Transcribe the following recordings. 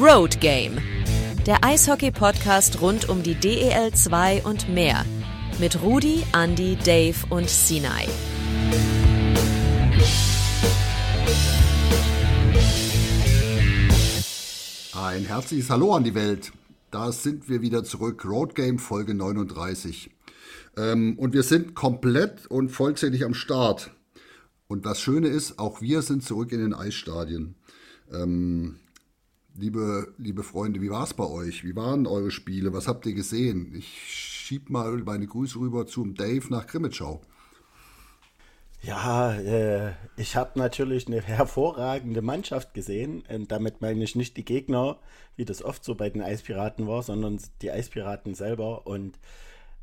Road Game. Der Eishockey-Podcast rund um die DEL 2 und mehr. Mit Rudi, Andy, Dave und Sinai. Ein herzliches Hallo an die Welt. Da sind wir wieder zurück. Road Game Folge 39. Ähm, und wir sind komplett und vollzählig am Start. Und das Schöne ist, auch wir sind zurück in den Eisstadien. Ähm, liebe, liebe Freunde, wie war es bei euch? Wie waren eure Spiele? Was habt ihr gesehen? Ich schieb mal meine Grüße rüber zum Dave nach Grimmitschau. Ja, äh, ich habe natürlich eine hervorragende Mannschaft gesehen. Und damit meine ich nicht die Gegner, wie das oft so bei den Eispiraten war, sondern die Eispiraten selber. Und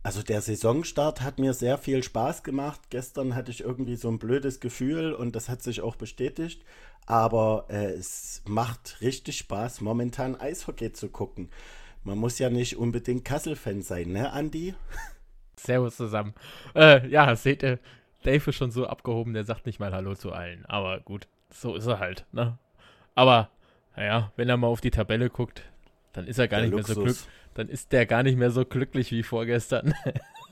also der Saisonstart hat mir sehr viel Spaß gemacht. Gestern hatte ich irgendwie so ein blödes Gefühl und das hat sich auch bestätigt. Aber äh, es macht richtig Spaß, momentan Eishockey zu gucken. Man muss ja nicht unbedingt Kassel-Fan sein, ne, Andi? Servus zusammen. Äh, ja, seht ihr, Dave ist schon so abgehoben, der sagt nicht mal Hallo zu allen. Aber gut, so ist er halt, ne? Aber, naja, wenn er mal auf die Tabelle guckt, dann ist er gar der nicht Luxus. mehr so glücklich. Dann ist der gar nicht mehr so glücklich wie vorgestern.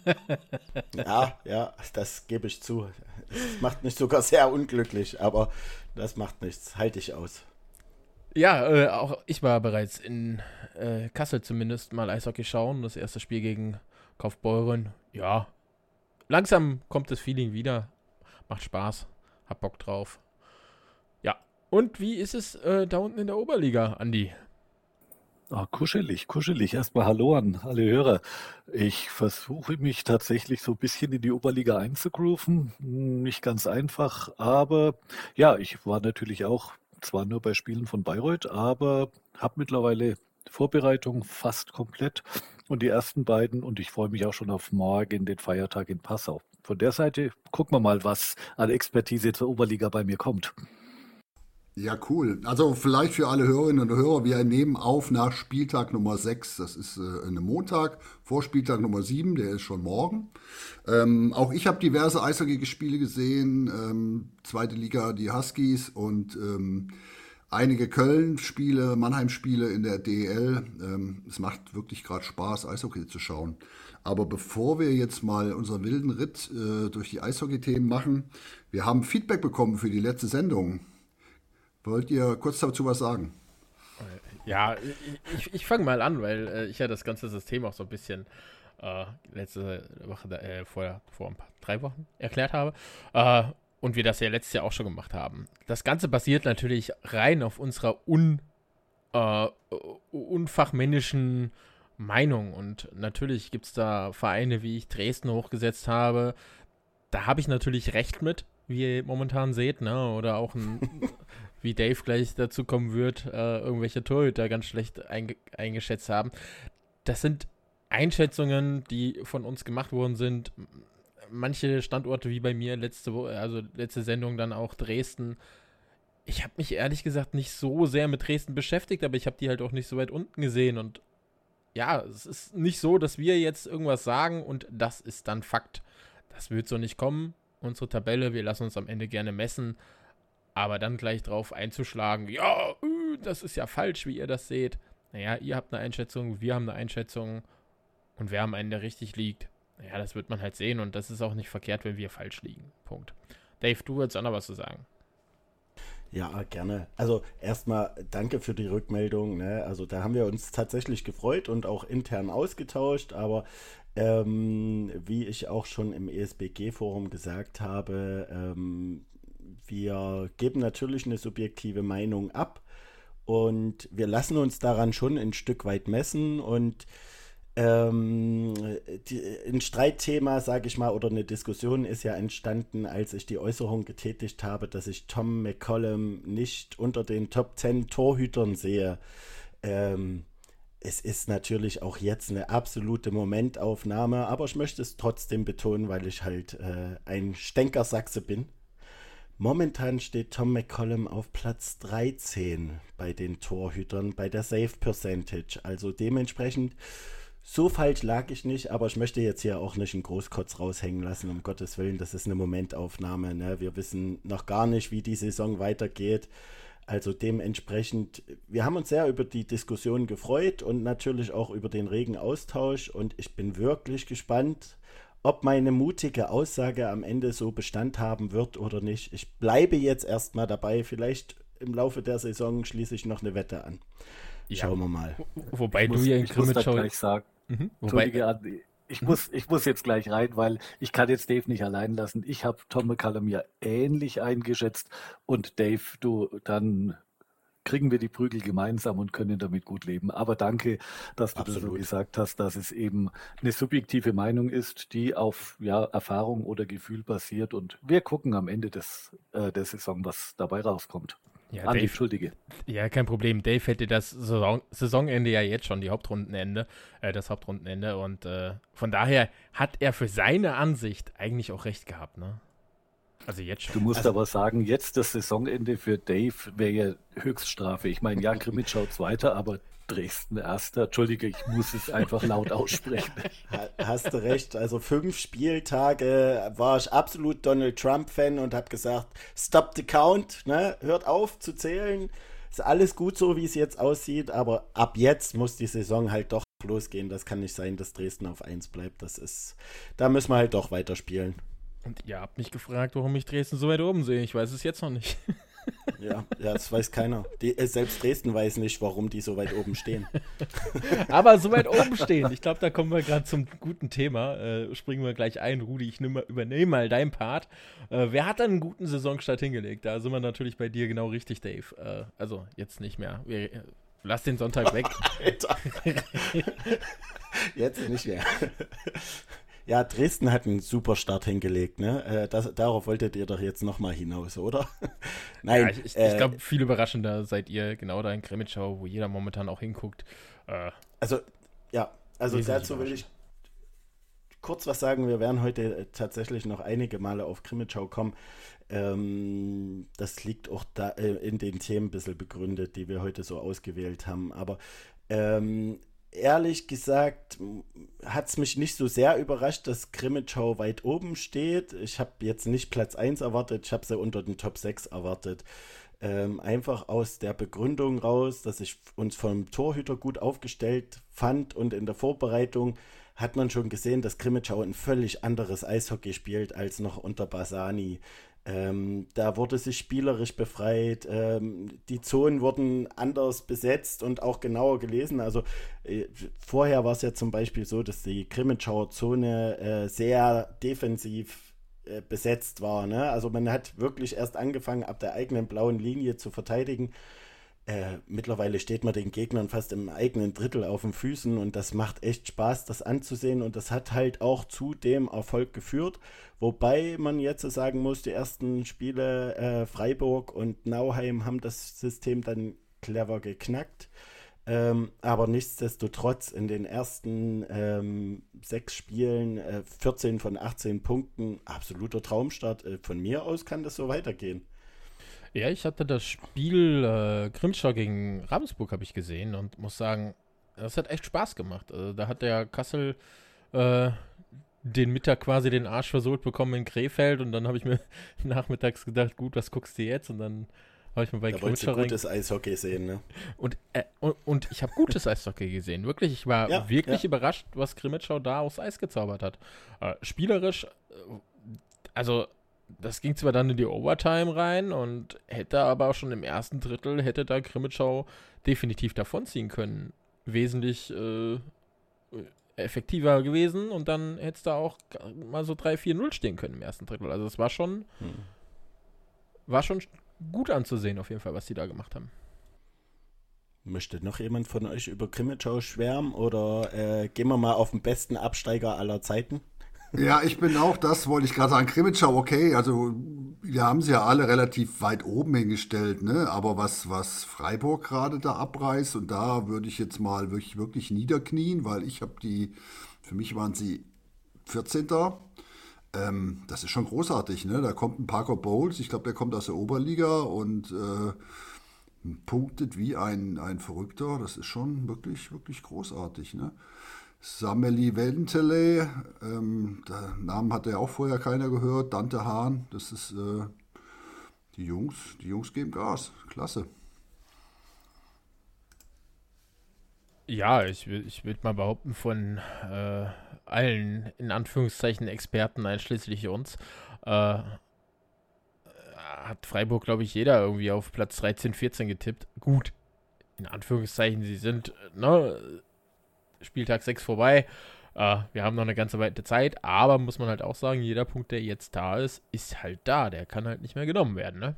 ja, ja, das gebe ich zu. Es macht mich sogar sehr unglücklich, aber das macht nichts. Halte ich aus. Ja, äh, auch ich war bereits in äh, Kassel zumindest mal Eishockey schauen. Das erste Spiel gegen Kaufbeuren. Ja, langsam kommt das Feeling wieder. Macht Spaß. Hab Bock drauf. Ja. Und wie ist es äh, da unten in der Oberliga, Andi? Ah, kuschelig, kuschelig. Erstmal Hallo an alle Hörer. Ich versuche mich tatsächlich so ein bisschen in die Oberliga einzugrooven. Nicht ganz einfach, aber ja, ich war natürlich auch zwar nur bei Spielen von Bayreuth, aber habe mittlerweile Vorbereitung fast komplett und die ersten beiden und ich freue mich auch schon auf morgen, den Feiertag in Passau. Von der Seite gucken wir mal, was an Expertise zur Oberliga bei mir kommt. Ja, cool. Also vielleicht für alle Hörerinnen und Hörer, wir nehmen auf nach Spieltag Nummer 6. Das ist äh, ein Montag, vor Spieltag Nummer 7, der ist schon morgen. Ähm, auch ich habe diverse Eishockey-Spiele gesehen, ähm, zweite Liga, die Huskies und ähm, einige Köln-Spiele, Mannheim-Spiele in der DEL. Ähm, es macht wirklich gerade Spaß, Eishockey zu schauen. Aber bevor wir jetzt mal unseren wilden Ritt äh, durch die Eishockey-Themen machen, wir haben Feedback bekommen für die letzte Sendung. Wollt ihr kurz dazu was sagen? Ja, ich, ich fange mal an, weil äh, ich ja das ganze System auch so ein bisschen äh, letzte Woche, äh, vor, vor ein paar, drei Wochen erklärt habe. Äh, und wir das ja letztes Jahr auch schon gemacht haben. Das Ganze basiert natürlich rein auf unserer un, äh, unfachmännischen Meinung. Und natürlich gibt es da Vereine, wie ich Dresden hochgesetzt habe. Da habe ich natürlich recht mit, wie ihr momentan seht, ne? Oder auch ein wie Dave gleich dazu kommen wird, äh, irgendwelche Torhüter ganz schlecht einge eingeschätzt haben. Das sind Einschätzungen, die von uns gemacht worden sind. Manche Standorte wie bei mir letzte Woche, also letzte Sendung dann auch Dresden. Ich habe mich ehrlich gesagt nicht so sehr mit Dresden beschäftigt, aber ich habe die halt auch nicht so weit unten gesehen und ja, es ist nicht so, dass wir jetzt irgendwas sagen und das ist dann Fakt. Das wird so nicht kommen. Unsere Tabelle, wir lassen uns am Ende gerne messen. Aber dann gleich drauf einzuschlagen, ja, äh, das ist ja falsch, wie ihr das seht. Naja, ihr habt eine Einschätzung, wir haben eine Einschätzung und wer am Ende richtig liegt, naja, das wird man halt sehen und das ist auch nicht verkehrt, wenn wir falsch liegen. Punkt. Dave, du würdest auch noch was zu sagen. Ja, gerne. Also erstmal danke für die Rückmeldung. Ne? Also da haben wir uns tatsächlich gefreut und auch intern ausgetauscht, aber ähm, wie ich auch schon im ESBG-Forum gesagt habe, ähm, wir geben natürlich eine subjektive Meinung ab und wir lassen uns daran schon ein Stück weit messen und ähm, die, ein Streitthema, sage ich mal, oder eine Diskussion ist ja entstanden, als ich die Äußerung getätigt habe, dass ich Tom McCollum nicht unter den Top 10 Torhütern sehe. Ähm, es ist natürlich auch jetzt eine absolute Momentaufnahme, aber ich möchte es trotzdem betonen, weil ich halt äh, ein Stänkersachse bin. Momentan steht Tom McCollum auf Platz 13 bei den Torhütern bei der Save Percentage. Also dementsprechend, so falsch lag ich nicht, aber ich möchte jetzt hier auch nicht einen Großkotz raushängen lassen, um Gottes Willen. Das ist eine Momentaufnahme. Ne? Wir wissen noch gar nicht, wie die Saison weitergeht. Also dementsprechend, wir haben uns sehr über die Diskussion gefreut und natürlich auch über den regen Austausch und ich bin wirklich gespannt, ob meine mutige Aussage am Ende so Bestand haben wird oder nicht. Ich bleibe jetzt erstmal dabei. Vielleicht im Laufe der Saison schließe ich noch eine Wette an. Schauen wir mal. Wobei ich du muss, ja in ich muss Krimitschau. gleich sagen, Mhm. Wobei, Entschuldige, Andi, ich muss, ich muss jetzt gleich rein, weil ich kann jetzt Dave nicht allein lassen. Ich habe Tom McCallum ja ähnlich eingeschätzt und Dave, du, dann kriegen wir die Prügel gemeinsam und können damit gut leben. Aber danke, dass du das so Absolut. gesagt hast, dass es eben eine subjektive Meinung ist, die auf ja, Erfahrung oder Gefühl basiert und wir gucken am Ende des, äh, der Saison, was dabei rauskommt. ja, Andi, Dave, Entschuldige. ja, kein Problem. Dave hätte das Saison, Saisonende ja jetzt schon, die Hauptrundenende, äh, das Hauptrundenende. Und äh, von daher hat er für seine Ansicht eigentlich auch recht gehabt, ne? Also jetzt Du schon. musst Also- aber sagen, jetzt das Saisonende für Dave wäre ja Höchststrafe. Ich meine, ja, Krimitschau Zweiter, aber Dresden Erster. Entschuldige, ich muss es einfach laut aussprechen. Ha- Hast du recht. Also fünf Spieltage war ich absolut Donald Trump-Fan und habe gesagt, stop the count, ne? hört auf zu zählen. Ist alles gut so, wie es jetzt aussieht, aber ab jetzt muss die Saison halt doch losgehen. Das kann nicht sein, dass Dresden auf 1 bleibt. Das ist, da müssen wir halt doch weiterspielen. Und ihr habt mich gefragt, warum ich Dresden so weit oben sehe. Ich weiß es jetzt noch nicht. Ja, ja, das weiß keiner. Die, äh, selbst Dresden weiß nicht, warum die so weit oben stehen. Aber so weit oben stehen. Ich glaube, da kommen wir gerade zum guten Thema. Äh, springen wir gleich ein. Rudi, ich nehm, übernehme mal deinen Part. Äh, wer hat dann einen guten Saisonstart hingelegt? Da sind wir natürlich bei dir genau richtig, Dave. Äh, also jetzt nicht mehr. Wir, äh, lass den Sonntag weg. Alter. Jetzt nicht mehr. Ja, Dresden hat einen super Start hingelegt, ne? Äh, Das, darauf wolltet ihr doch jetzt nochmal hinaus, oder? Nein, ja, ich ich, äh, ich glaube, viel überraschender seid ihr genau da in Krimitschau, wo jeder momentan auch hinguckt. Äh, also, ja, also dazu will ich kurz was sagen. Wir werden heute tatsächlich noch einige Male auf Krimitschau kommen. Ähm, das liegt auch da äh, in den Themen ein bisschen begründet, die wir heute so ausgewählt haben. Aber ähm, ehrlich gesagt hat es mich nicht so sehr überrascht, dass Krimitschau weit oben steht. Ich habe jetzt nicht Platz 1 erwartet, ich habe sie unter den Top 6 erwartet. Ähm, einfach aus der Begründung raus, dass ich uns vom Torhüter gut aufgestellt fand und in der Vorbereitung hat man schon gesehen, dass Krimitschau ein völlig anderes Eishockey spielt als noch unter Basani. Ähm, da wurde sich spielerisch befreit, ähm, die Zonen wurden anders besetzt und auch genauer gelesen. Also äh, vorher war es ja zum Beispiel so, dass die Krimitschauer Zone äh, sehr defensiv äh, besetzt war. Ne? Also man hat wirklich erst angefangen, ab der eigenen blauen Linie zu verteidigen. Äh, mittlerweile steht man den Gegnern fast im eigenen Drittel auf den Füßen und das macht echt Spaß, das anzusehen und das hat halt auch zu dem Erfolg geführt. Wobei man jetzt sagen muss, die ersten Spiele äh, Freiburg und Nauheim haben das System dann clever geknackt. Ähm, aber nichtsdestotrotz in den ersten ähm, sechs Spielen äh, 14 von 18 Punkten, absoluter Traumstart. Äh, von mir aus kann das so weitergehen. Ja, ich hatte das Spiel äh, Grimschau gegen Ravensburg habe ich gesehen und muss sagen, das hat echt Spaß gemacht. Also, da hat der Kassel äh, den Mittag quasi den Arsch versohlt bekommen in Krefeld und dann habe ich mir nachmittags gedacht, gut, was guckst du jetzt? Und dann habe ich mir bei Da wolltest du gutes Eishockey sehen, ne? und, äh, und, und ich habe gutes Eishockey gesehen. Wirklich, ich war Ja, wirklich ja. überrascht, was Krimitschau da aufs Eis gezaubert hat. Äh, spielerisch, äh, also das ging zwar dann in die Overtime rein und hätte aber auch schon im ersten Drittel, hätte da Krimitschau definitiv davonziehen können. Wesentlich äh, effektiver gewesen und dann hätte es da auch mal so 3-4-0 stehen können im ersten Drittel. Also es war schon, Hm. war schon gut anzusehen auf jeden Fall, was die da gemacht haben. Möchte noch jemand von euch über Krimitschau schwärmen oder äh, gehen wir mal auf den besten Absteiger aller Zeiten? Ja, ich bin auch, das wollte ich gerade sagen. Krimitschau, okay, also wir haben sie ja alle relativ weit oben hingestellt, ne? Aber was, was Freiburg gerade da abreißt, und da würde ich jetzt mal wirklich, wirklich niederknien, weil ich habe die, für mich waren sie 14. Ähm, das ist schon großartig, ne? Da kommt ein Parker Bowles, ich glaube, der kommt aus der Oberliga und äh, punktet wie ein, ein Verrückter. Das ist schon wirklich, wirklich großartig, ne? Sameli Wendele, ähm, der Namen hat ja auch vorher keiner gehört. Dante Hahn, das ist, äh, Die Jungs, die Jungs geben Gas. Klasse. Ja, ich, ich würde mal behaupten, von äh, allen, in Anführungszeichen, Experten, einschließlich uns, äh, hat Freiburg, glaube ich, jeder irgendwie auf Platz 13, 14 getippt. Gut, in Anführungszeichen, sie sind, ne, Spieltag 6 vorbei. Uh, wir haben noch eine ganze weite Zeit, aber muss man halt auch sagen, jeder Punkt, der jetzt da ist, ist halt da. Der kann halt nicht mehr genommen werden, ne?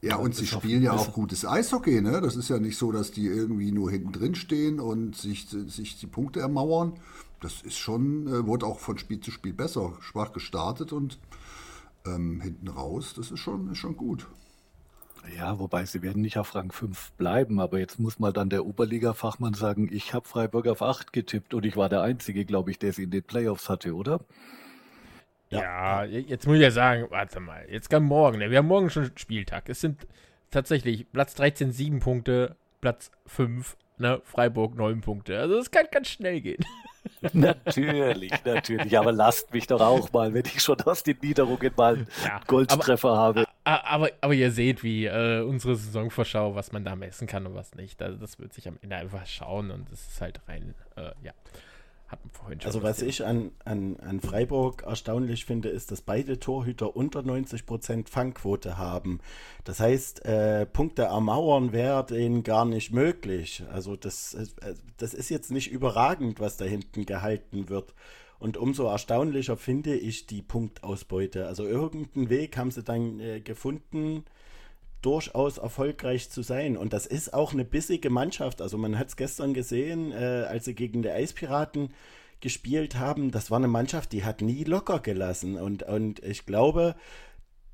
Ja, und sie spielen ja auch gutes Eishockey, ne? Das ist ja nicht so, dass die irgendwie nur hinten drin stehen und sich, sich die Punkte ermauern. Das ist schon, äh, wurde auch von Spiel zu Spiel besser. Schwach gestartet und ähm, hinten raus, das ist schon, ist schon gut. Ja, wobei sie werden nicht auf Rang 5 bleiben, aber jetzt muss mal dann der Oberliga-Fachmann sagen, ich habe Freiburg auf 8 getippt und ich war der Einzige, glaube ich, der sie in den Playoffs hatte, oder? Ja. ja, jetzt muss ich ja sagen, warte mal, jetzt kann morgen, ne, wir haben morgen schon Spieltag. Es sind tatsächlich Platz 13 7 Punkte, Platz 5, ne, Freiburg 9 Punkte. Also es kann ganz schnell gehen. Natürlich, natürlich. Aber lasst mich doch auch mal, wenn ich schon aus den Niederungen mal einen ja, Goldtreffer aber, habe. Aber, aber ihr seht, wie äh, unsere Saisonvorschau, was man da messen kann und was nicht. Also das wird sich am Ende einfach schauen und das ist halt rein, äh, ja. Also was ich an, an, an Freiburg erstaunlich finde, ist, dass beide Torhüter unter 90% Fangquote haben. Das heißt, äh, Punkte ermauern wäre denen gar nicht möglich. Also das, äh, das ist jetzt nicht überragend, was da hinten gehalten wird. Und umso erstaunlicher finde ich die Punktausbeute. Also irgendeinen Weg haben sie dann äh, gefunden, durchaus erfolgreich zu sein. Und das ist auch eine bissige Mannschaft. Also man hat es gestern gesehen, äh, als sie gegen die Eispiraten gespielt haben. Das war eine Mannschaft, die hat nie locker gelassen. Und, und ich glaube,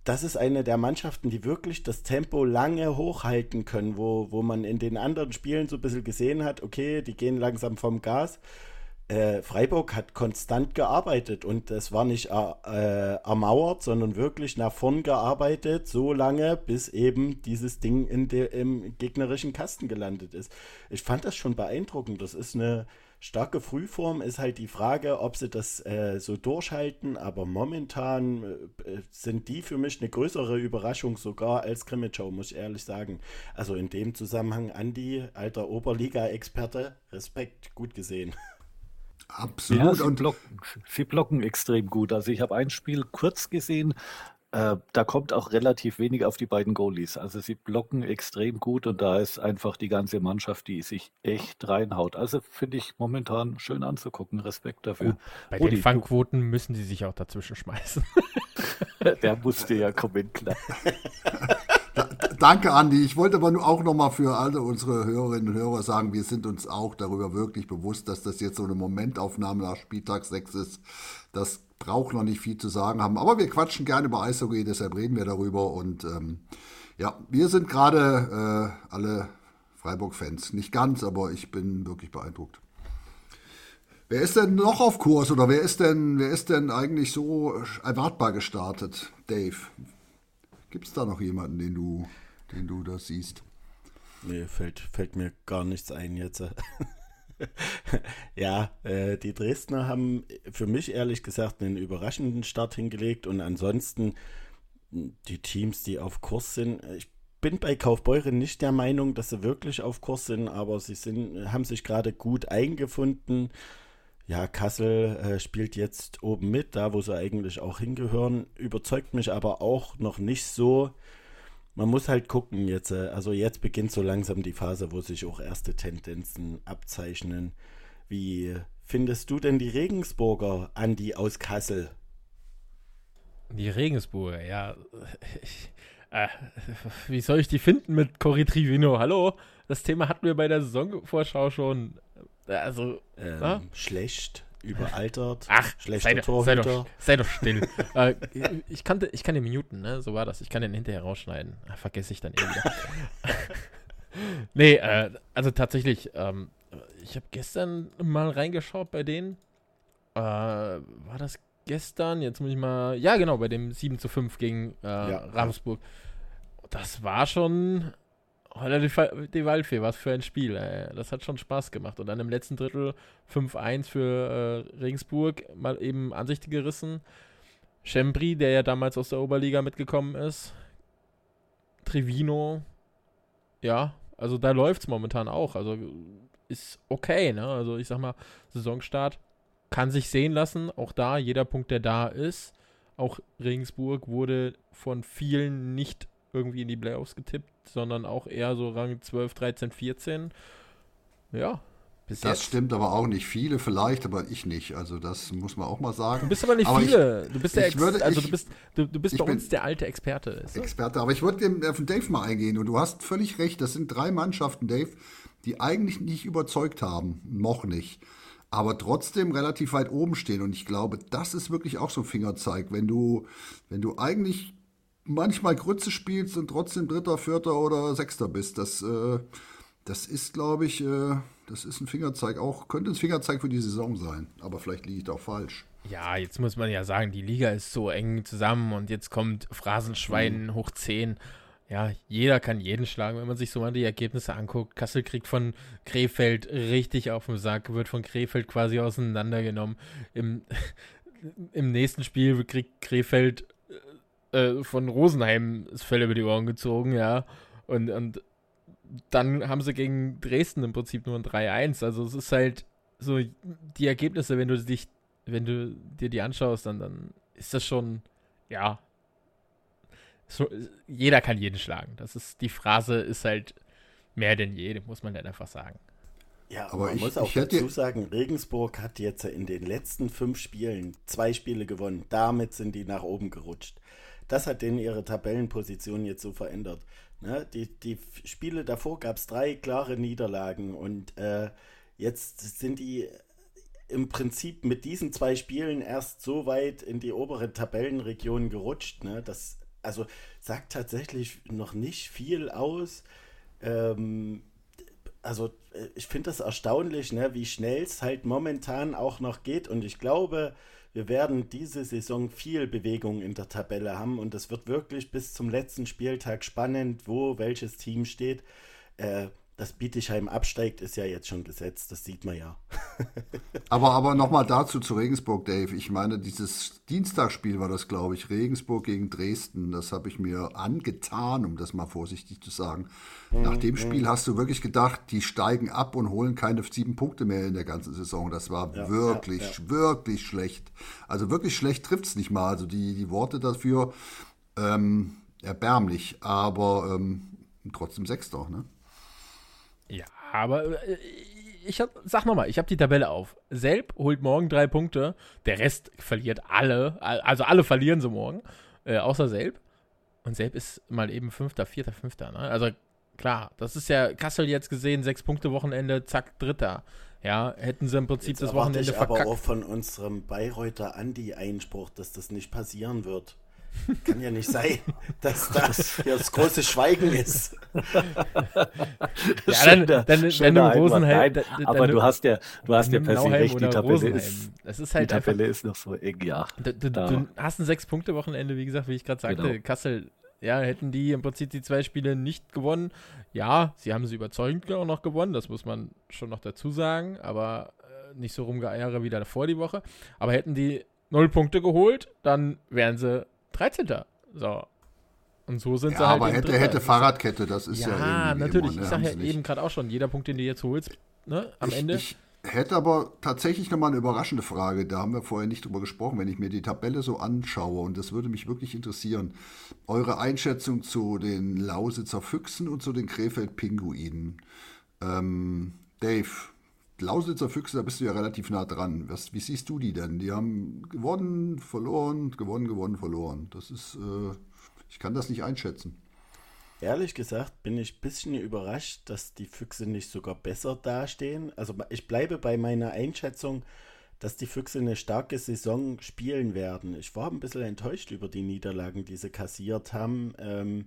das ist eine der Mannschaften, die wirklich das Tempo lange hochhalten können, wo, wo man in den anderen Spielen so ein bisschen gesehen hat, okay, die gehen langsam vom Gas äh, Freiburg hat konstant gearbeitet und es war nicht äh, ermauert, sondern wirklich nach vorn gearbeitet, so lange, bis eben dieses Ding in de, im gegnerischen Kasten gelandet ist. Ich fand das schon beeindruckend. Das ist eine starke Frühform, ist halt die Frage, ob sie das äh, so durchhalten, aber momentan äh, sind die für mich eine größere Überraschung sogar als Krimitschau, muss ich ehrlich sagen. Also in dem Zusammenhang, Andi, alter Oberliga-Experte, Respekt, gut gesehen. Absolut. Ja, sie, und blocken, sie blocken extrem gut. Also ich habe ein Spiel kurz gesehen, äh, da kommt auch relativ wenig auf die beiden Goalies. Also sie blocken extrem gut und da ist einfach die ganze Mannschaft, die sich echt reinhaut. Also finde ich momentan schön anzugucken. Respekt dafür. Gut, bei Rudi, den Fangquoten müssen sie sich auch dazwischen schmeißen. Der musste ja kommen, klar. Danke, Andi. Ich wollte aber nur auch nochmal für alle unsere Hörerinnen und Hörer sagen, wir sind uns auch darüber wirklich bewusst, dass das jetzt so eine Momentaufnahme nach Spieltag 6 ist. Das braucht noch nicht viel zu sagen haben. Aber wir quatschen gerne über Eishockey, deshalb reden wir darüber. Und ähm, ja, wir sind gerade äh, alle Freiburg-Fans. Nicht ganz, aber ich bin wirklich beeindruckt. Wer ist denn noch auf Kurs oder wer ist denn, wer ist denn eigentlich so erwartbar gestartet, Dave? Gibt es da noch jemanden, den du, den du da siehst? Nee, fällt, fällt mir gar nichts ein jetzt. ja, äh, die Dresdner haben für mich ehrlich gesagt einen überraschenden Start hingelegt und ansonsten die Teams, die auf Kurs sind, ich bin bei Kaufbeuren nicht der Meinung, dass sie wirklich auf Kurs sind, aber sie sind, haben sich gerade gut eingefunden. Ja, Kassel äh, spielt jetzt oben mit, da wo sie eigentlich auch hingehören, überzeugt mich aber auch noch nicht so. Man muss halt gucken jetzt, äh, also jetzt beginnt so langsam die Phase, wo sich auch erste Tendenzen abzeichnen. Wie findest du denn die Regensburger, Andi aus Kassel? Die Regensburger, ja. Ich, äh, wie soll ich die finden mit Cory Trivino? Hallo? Das Thema hatten wir bei der Saisonvorschau schon. Also, ähm, schlecht, überaltert, Ach, schlechter sei, Torhüter. Sei doch, sei doch still. äh, ich, kann, ich kann den muten, ne? So war das. Ich kann den hinterher rausschneiden. Ach, vergesse ich dann eh wieder. nee, äh, also tatsächlich, ähm, ich habe gestern mal reingeschaut bei denen. Äh, war das gestern? Jetzt muss ich mal. Ja, genau, bei dem 7 zu 5 gegen äh, ja, Ravensburg. Das war schon Holla die Waldfee, was für ein Spiel, ey. Das hat schon Spaß gemacht. Und dann im letzten Drittel 5-1 für äh, Regensburg, mal eben Ansicht gerissen. Chembri, der ja damals aus der Oberliga mitgekommen ist, Trevino, ja, also da läuft es momentan auch. Also ist okay, ne? Also ich sag mal, Saisonstart kann sich sehen lassen. Auch da, jeder Punkt, der da ist. Auch Regensburg wurde von vielen nicht irgendwie in die Playoffs getippt, sondern auch eher so Rang 12, 13, 14. Ja, bis das jetzt. stimmt aber auch nicht viele, vielleicht, aber ich nicht. Also das muss man auch mal sagen. Du bist aber nicht aber viele. Ich, du bist der Ex würde, also ich, du bist, du, du bist bei uns der alte Experte. Experte, aber ich würde auf Dave mal eingehen und du hast völlig recht. Das sind drei Mannschaften, Dave, die eigentlich nicht überzeugt haben, noch nicht, aber trotzdem relativ weit oben stehen. Und ich glaube, das ist wirklich auch so ein Fingerzeig, wenn du, wenn du eigentlich manchmal Grütze spielst und trotzdem Dritter, Vierter oder Sechster bist. Das, äh, das ist, glaube ich, äh, das ist ein Fingerzeig auch, könnte ein Fingerzeig für die Saison sein, aber vielleicht liege ich da auch falsch. Ja, jetzt muss man ja sagen, die Liga ist so eng zusammen und jetzt kommt Phrasenschwein mhm. hoch 10. Ja, jeder kann jeden schlagen, wenn man sich so mal die Ergebnisse anguckt. Kassel kriegt von Krefeld richtig auf den Sack, wird von Krefeld quasi auseinandergenommen. Im, im nächsten Spiel kriegt Krefeld äh, von Rosenheim das Fell über die Ohren gezogen, ja. Und, und dann haben sie gegen Dresden im Prinzip nur ein 3-1. Also es ist halt so, die Ergebnisse, wenn du dich, wenn du dir die anschaust, dann, dann ist das schon, ja. So, jeder kann jeden schlagen. Das ist, die Phrase ist halt mehr denn je, muss man halt einfach sagen. Ja, aber man ich, muss auch ich dazu sagen, Regensburg hat jetzt in den letzten fünf Spielen zwei Spiele gewonnen. Damit sind die nach oben gerutscht. Das hat denen ihre Tabellenposition jetzt so verändert. Ne? Die, die Spiele davor gab es drei klare Niederlagen und äh, jetzt sind die im Prinzip mit diesen zwei Spielen erst so weit in die obere Tabellenregion gerutscht. Ne? Das also sagt tatsächlich noch nicht viel aus. Ähm, also äh, ich finde das erstaunlich, ne, wie schnell es halt momentan auch noch geht. Und ich glaube, wir werden diese Saison viel Bewegung in der Tabelle haben und es wird wirklich bis zum letzten Spieltag spannend, wo welches Team steht. Äh, dass Bietigheim absteigt, ist ja jetzt schon gesetzt, das sieht man ja. aber aber nochmal dazu zu Regensburg, Dave. Ich meine, dieses Dienstagsspiel war das, glaube ich, Regensburg gegen Dresden. Das habe ich mir angetan, um das mal vorsichtig zu sagen. Mhm. Nach dem Spiel mhm. hast du wirklich gedacht, die steigen ab und holen keine sieben Punkte mehr in der ganzen Saison. Das war ja, wirklich, ja, ja. wirklich schlecht. Also wirklich schlecht trifft es nicht mal. Also die, die Worte dafür ähm, erbärmlich, aber ähm, trotzdem Sechster, ne? Ja, aber äh, ich hab, sag nochmal, ich habe die Tabelle auf. Selb holt morgen drei Punkte, der Rest verliert alle, also alle verlieren sie morgen, äh, außer Selb. Und Selb ist mal eben Fünfter, Vierter, Fünfter. Ne? Also klar, das ist ja Kassel jetzt gesehen, sechs Punkte Wochenende, zack, Dritter. Ja, hätten sie im Prinzip jetzt das Wochenende ich verkackt. aber auch von unserem Bayreuther Andi Einspruch, dass das nicht passieren wird. Kann ja nicht sein, dass das das große Schweigen ist. ja, dann, dann, dann, dann Rosenheim. Nein, aber du hast ja, du hast ja per se recht, die Tabelle ist, das ist halt die Tabelle einfach, ist noch so eng, ja. Du, du, du hast ein Sechs-Punkte-Wochenende, wie gesagt, wie ich gerade sagte, genau. Kassel, ja, hätten die im Prinzip die zwei Spiele nicht gewonnen. Ja, sie haben sie überzeugend auch noch gewonnen, das muss man schon noch dazu sagen, aber äh, nicht so rumgeeiere wie davor die Woche. Aber hätten die null Punkte geholt, dann wären sie 13. So. Und so sind ja, sie halt. Aber hätte, hätte Fahrradkette, das ist ja. Ja, natürlich. Immer, ne? Ich sage ja eben gerade auch schon, jeder Punkt, den du jetzt holst, ne, am ich, Ende. Ich hätte aber tatsächlich nochmal eine überraschende Frage. Da haben wir vorher nicht drüber gesprochen. Wenn ich mir die Tabelle so anschaue, und das würde mich wirklich interessieren, eure Einschätzung zu den Lausitzer Füchsen und zu den Krefeld-Pinguinen. Ähm, Dave, Lausitzer Füchse, da bist du ja relativ nah dran. Was, wie siehst du die denn? Die haben gewonnen, verloren, gewonnen, gewonnen, verloren. Das ist, äh, ich kann das nicht einschätzen. Ehrlich gesagt bin ich ein bisschen überrascht, dass die Füchse nicht sogar besser dastehen. Also ich bleibe bei meiner Einschätzung, dass die Füchse eine starke Saison spielen werden. Ich war ein bisschen enttäuscht über die Niederlagen, die sie kassiert haben. Ähm,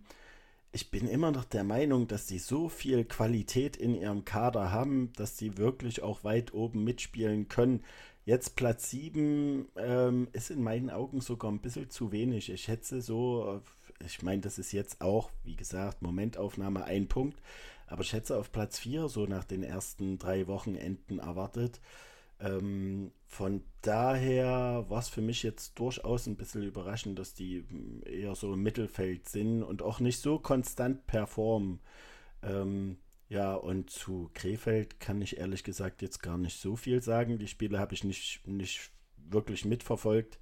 ich bin immer noch der Meinung, dass sie so viel Qualität in ihrem Kader haben, dass sie wirklich auch weit oben mitspielen können. Jetzt Platz 7 ähm, ist in meinen Augen sogar ein bisschen zu wenig. Ich hätte so, ich meine, das ist jetzt auch, wie gesagt, Momentaufnahme ein Punkt, aber ich hätte auf Platz 4 so nach den ersten drei Wochenenden erwartet. Ähm, von daher war es für mich jetzt durchaus ein bisschen überraschend, dass die hm, eher so im Mittelfeld sind und auch nicht so konstant performen. Ähm, ja, und zu Krefeld kann ich ehrlich gesagt jetzt gar nicht so viel sagen. Die Spiele habe ich nicht, nicht wirklich mitverfolgt.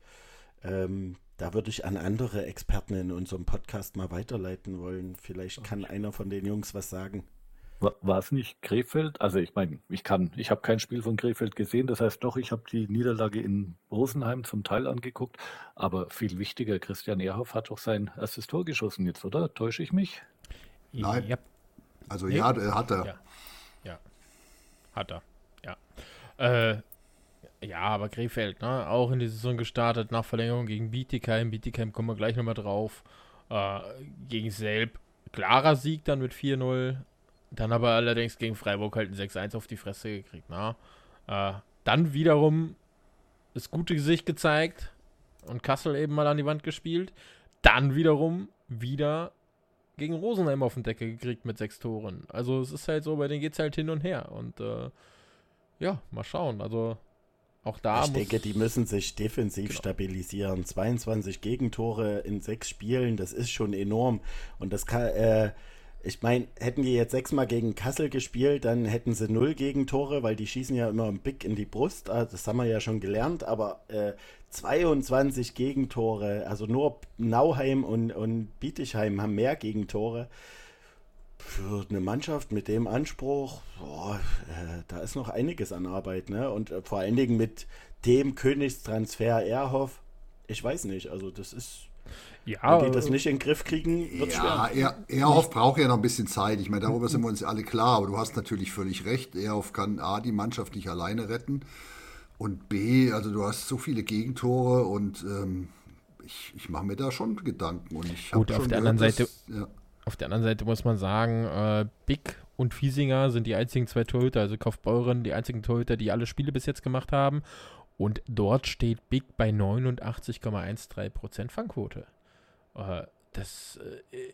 Ähm, da würde ich an andere Experten in unserem Podcast mal weiterleiten wollen. Vielleicht kann einer von den Jungs was sagen. War es nicht Krefeld? Also ich meine, ich kann, ich habe kein Spiel von Krefeld gesehen, das heißt doch, ich habe die Niederlage in Rosenheim zum Teil angeguckt, aber viel wichtiger, Christian Ehrhoff hat doch sein erstes Tor geschossen jetzt, oder? Täusche ich mich? Nein. Ja. Also Nee. ja, hat er. Ja. Ja. Hat er. Ja. Äh, ja, aber Krefeld, ne? Auch in die Saison gestartet nach Verlängerung gegen Bietigheim. Bietigheim kommen wir gleich nochmal drauf. Äh, gegen Selb. Klarer Sieg dann mit 4-0. Dann aber allerdings gegen Freiburg halt ein 6-1 auf die Fresse gekriegt, na? Äh, dann wiederum das gute Gesicht gezeigt und Kassel eben mal an die Wand gespielt. Dann wiederum wieder gegen Rosenheim auf den Deckel gekriegt mit sechs Toren. Also es ist halt so, bei denen geht es halt hin und her. Und äh, ja, mal schauen. Also auch da ich muss denke, die müssen sich defensiv Genau. stabilisieren. 22 Gegentore in sechs Spielen, das ist schon enorm. Und das kann, äh, ich meine, hätten die jetzt sechsmal gegen Kassel gespielt, dann hätten sie null Gegentore, weil die schießen ja immer einen Big in die Brust. Ah, Das haben wir ja schon gelernt, aber äh, 22 Gegentore, also nur Nauheim und, und Bietigheim haben mehr Gegentore. Für eine Mannschaft mit dem Anspruch, boah, äh, da ist noch einiges an Arbeit, ne? Und äh, vor allen Dingen mit dem Königstransfer Erhoff, ich weiß nicht, also das ist, ja, wenn die das äh, nicht in den Griff kriegen, wird Ja, schwer. er, Erhoff braucht ja noch ein bisschen Zeit. Ich meine, darüber sind wir uns alle klar, aber du hast natürlich völlig recht. Erhoff kann A, die Mannschaft nicht alleine retten und B, also du hast so viele Gegentore und ähm, ich, ich mache mir da schon Gedanken. Und ich Gut, auf der gehört, anderen dass- ja. Auf der anderen Seite muss man sagen, äh, Big und Fiesinger sind die einzigen zwei Torhüter, also Kaufbeuren, die einzigen Torhüter, die alle Spiele bis jetzt gemacht haben. Und dort steht Big bei 89,13% Fangquote. Äh, das, äh, äh,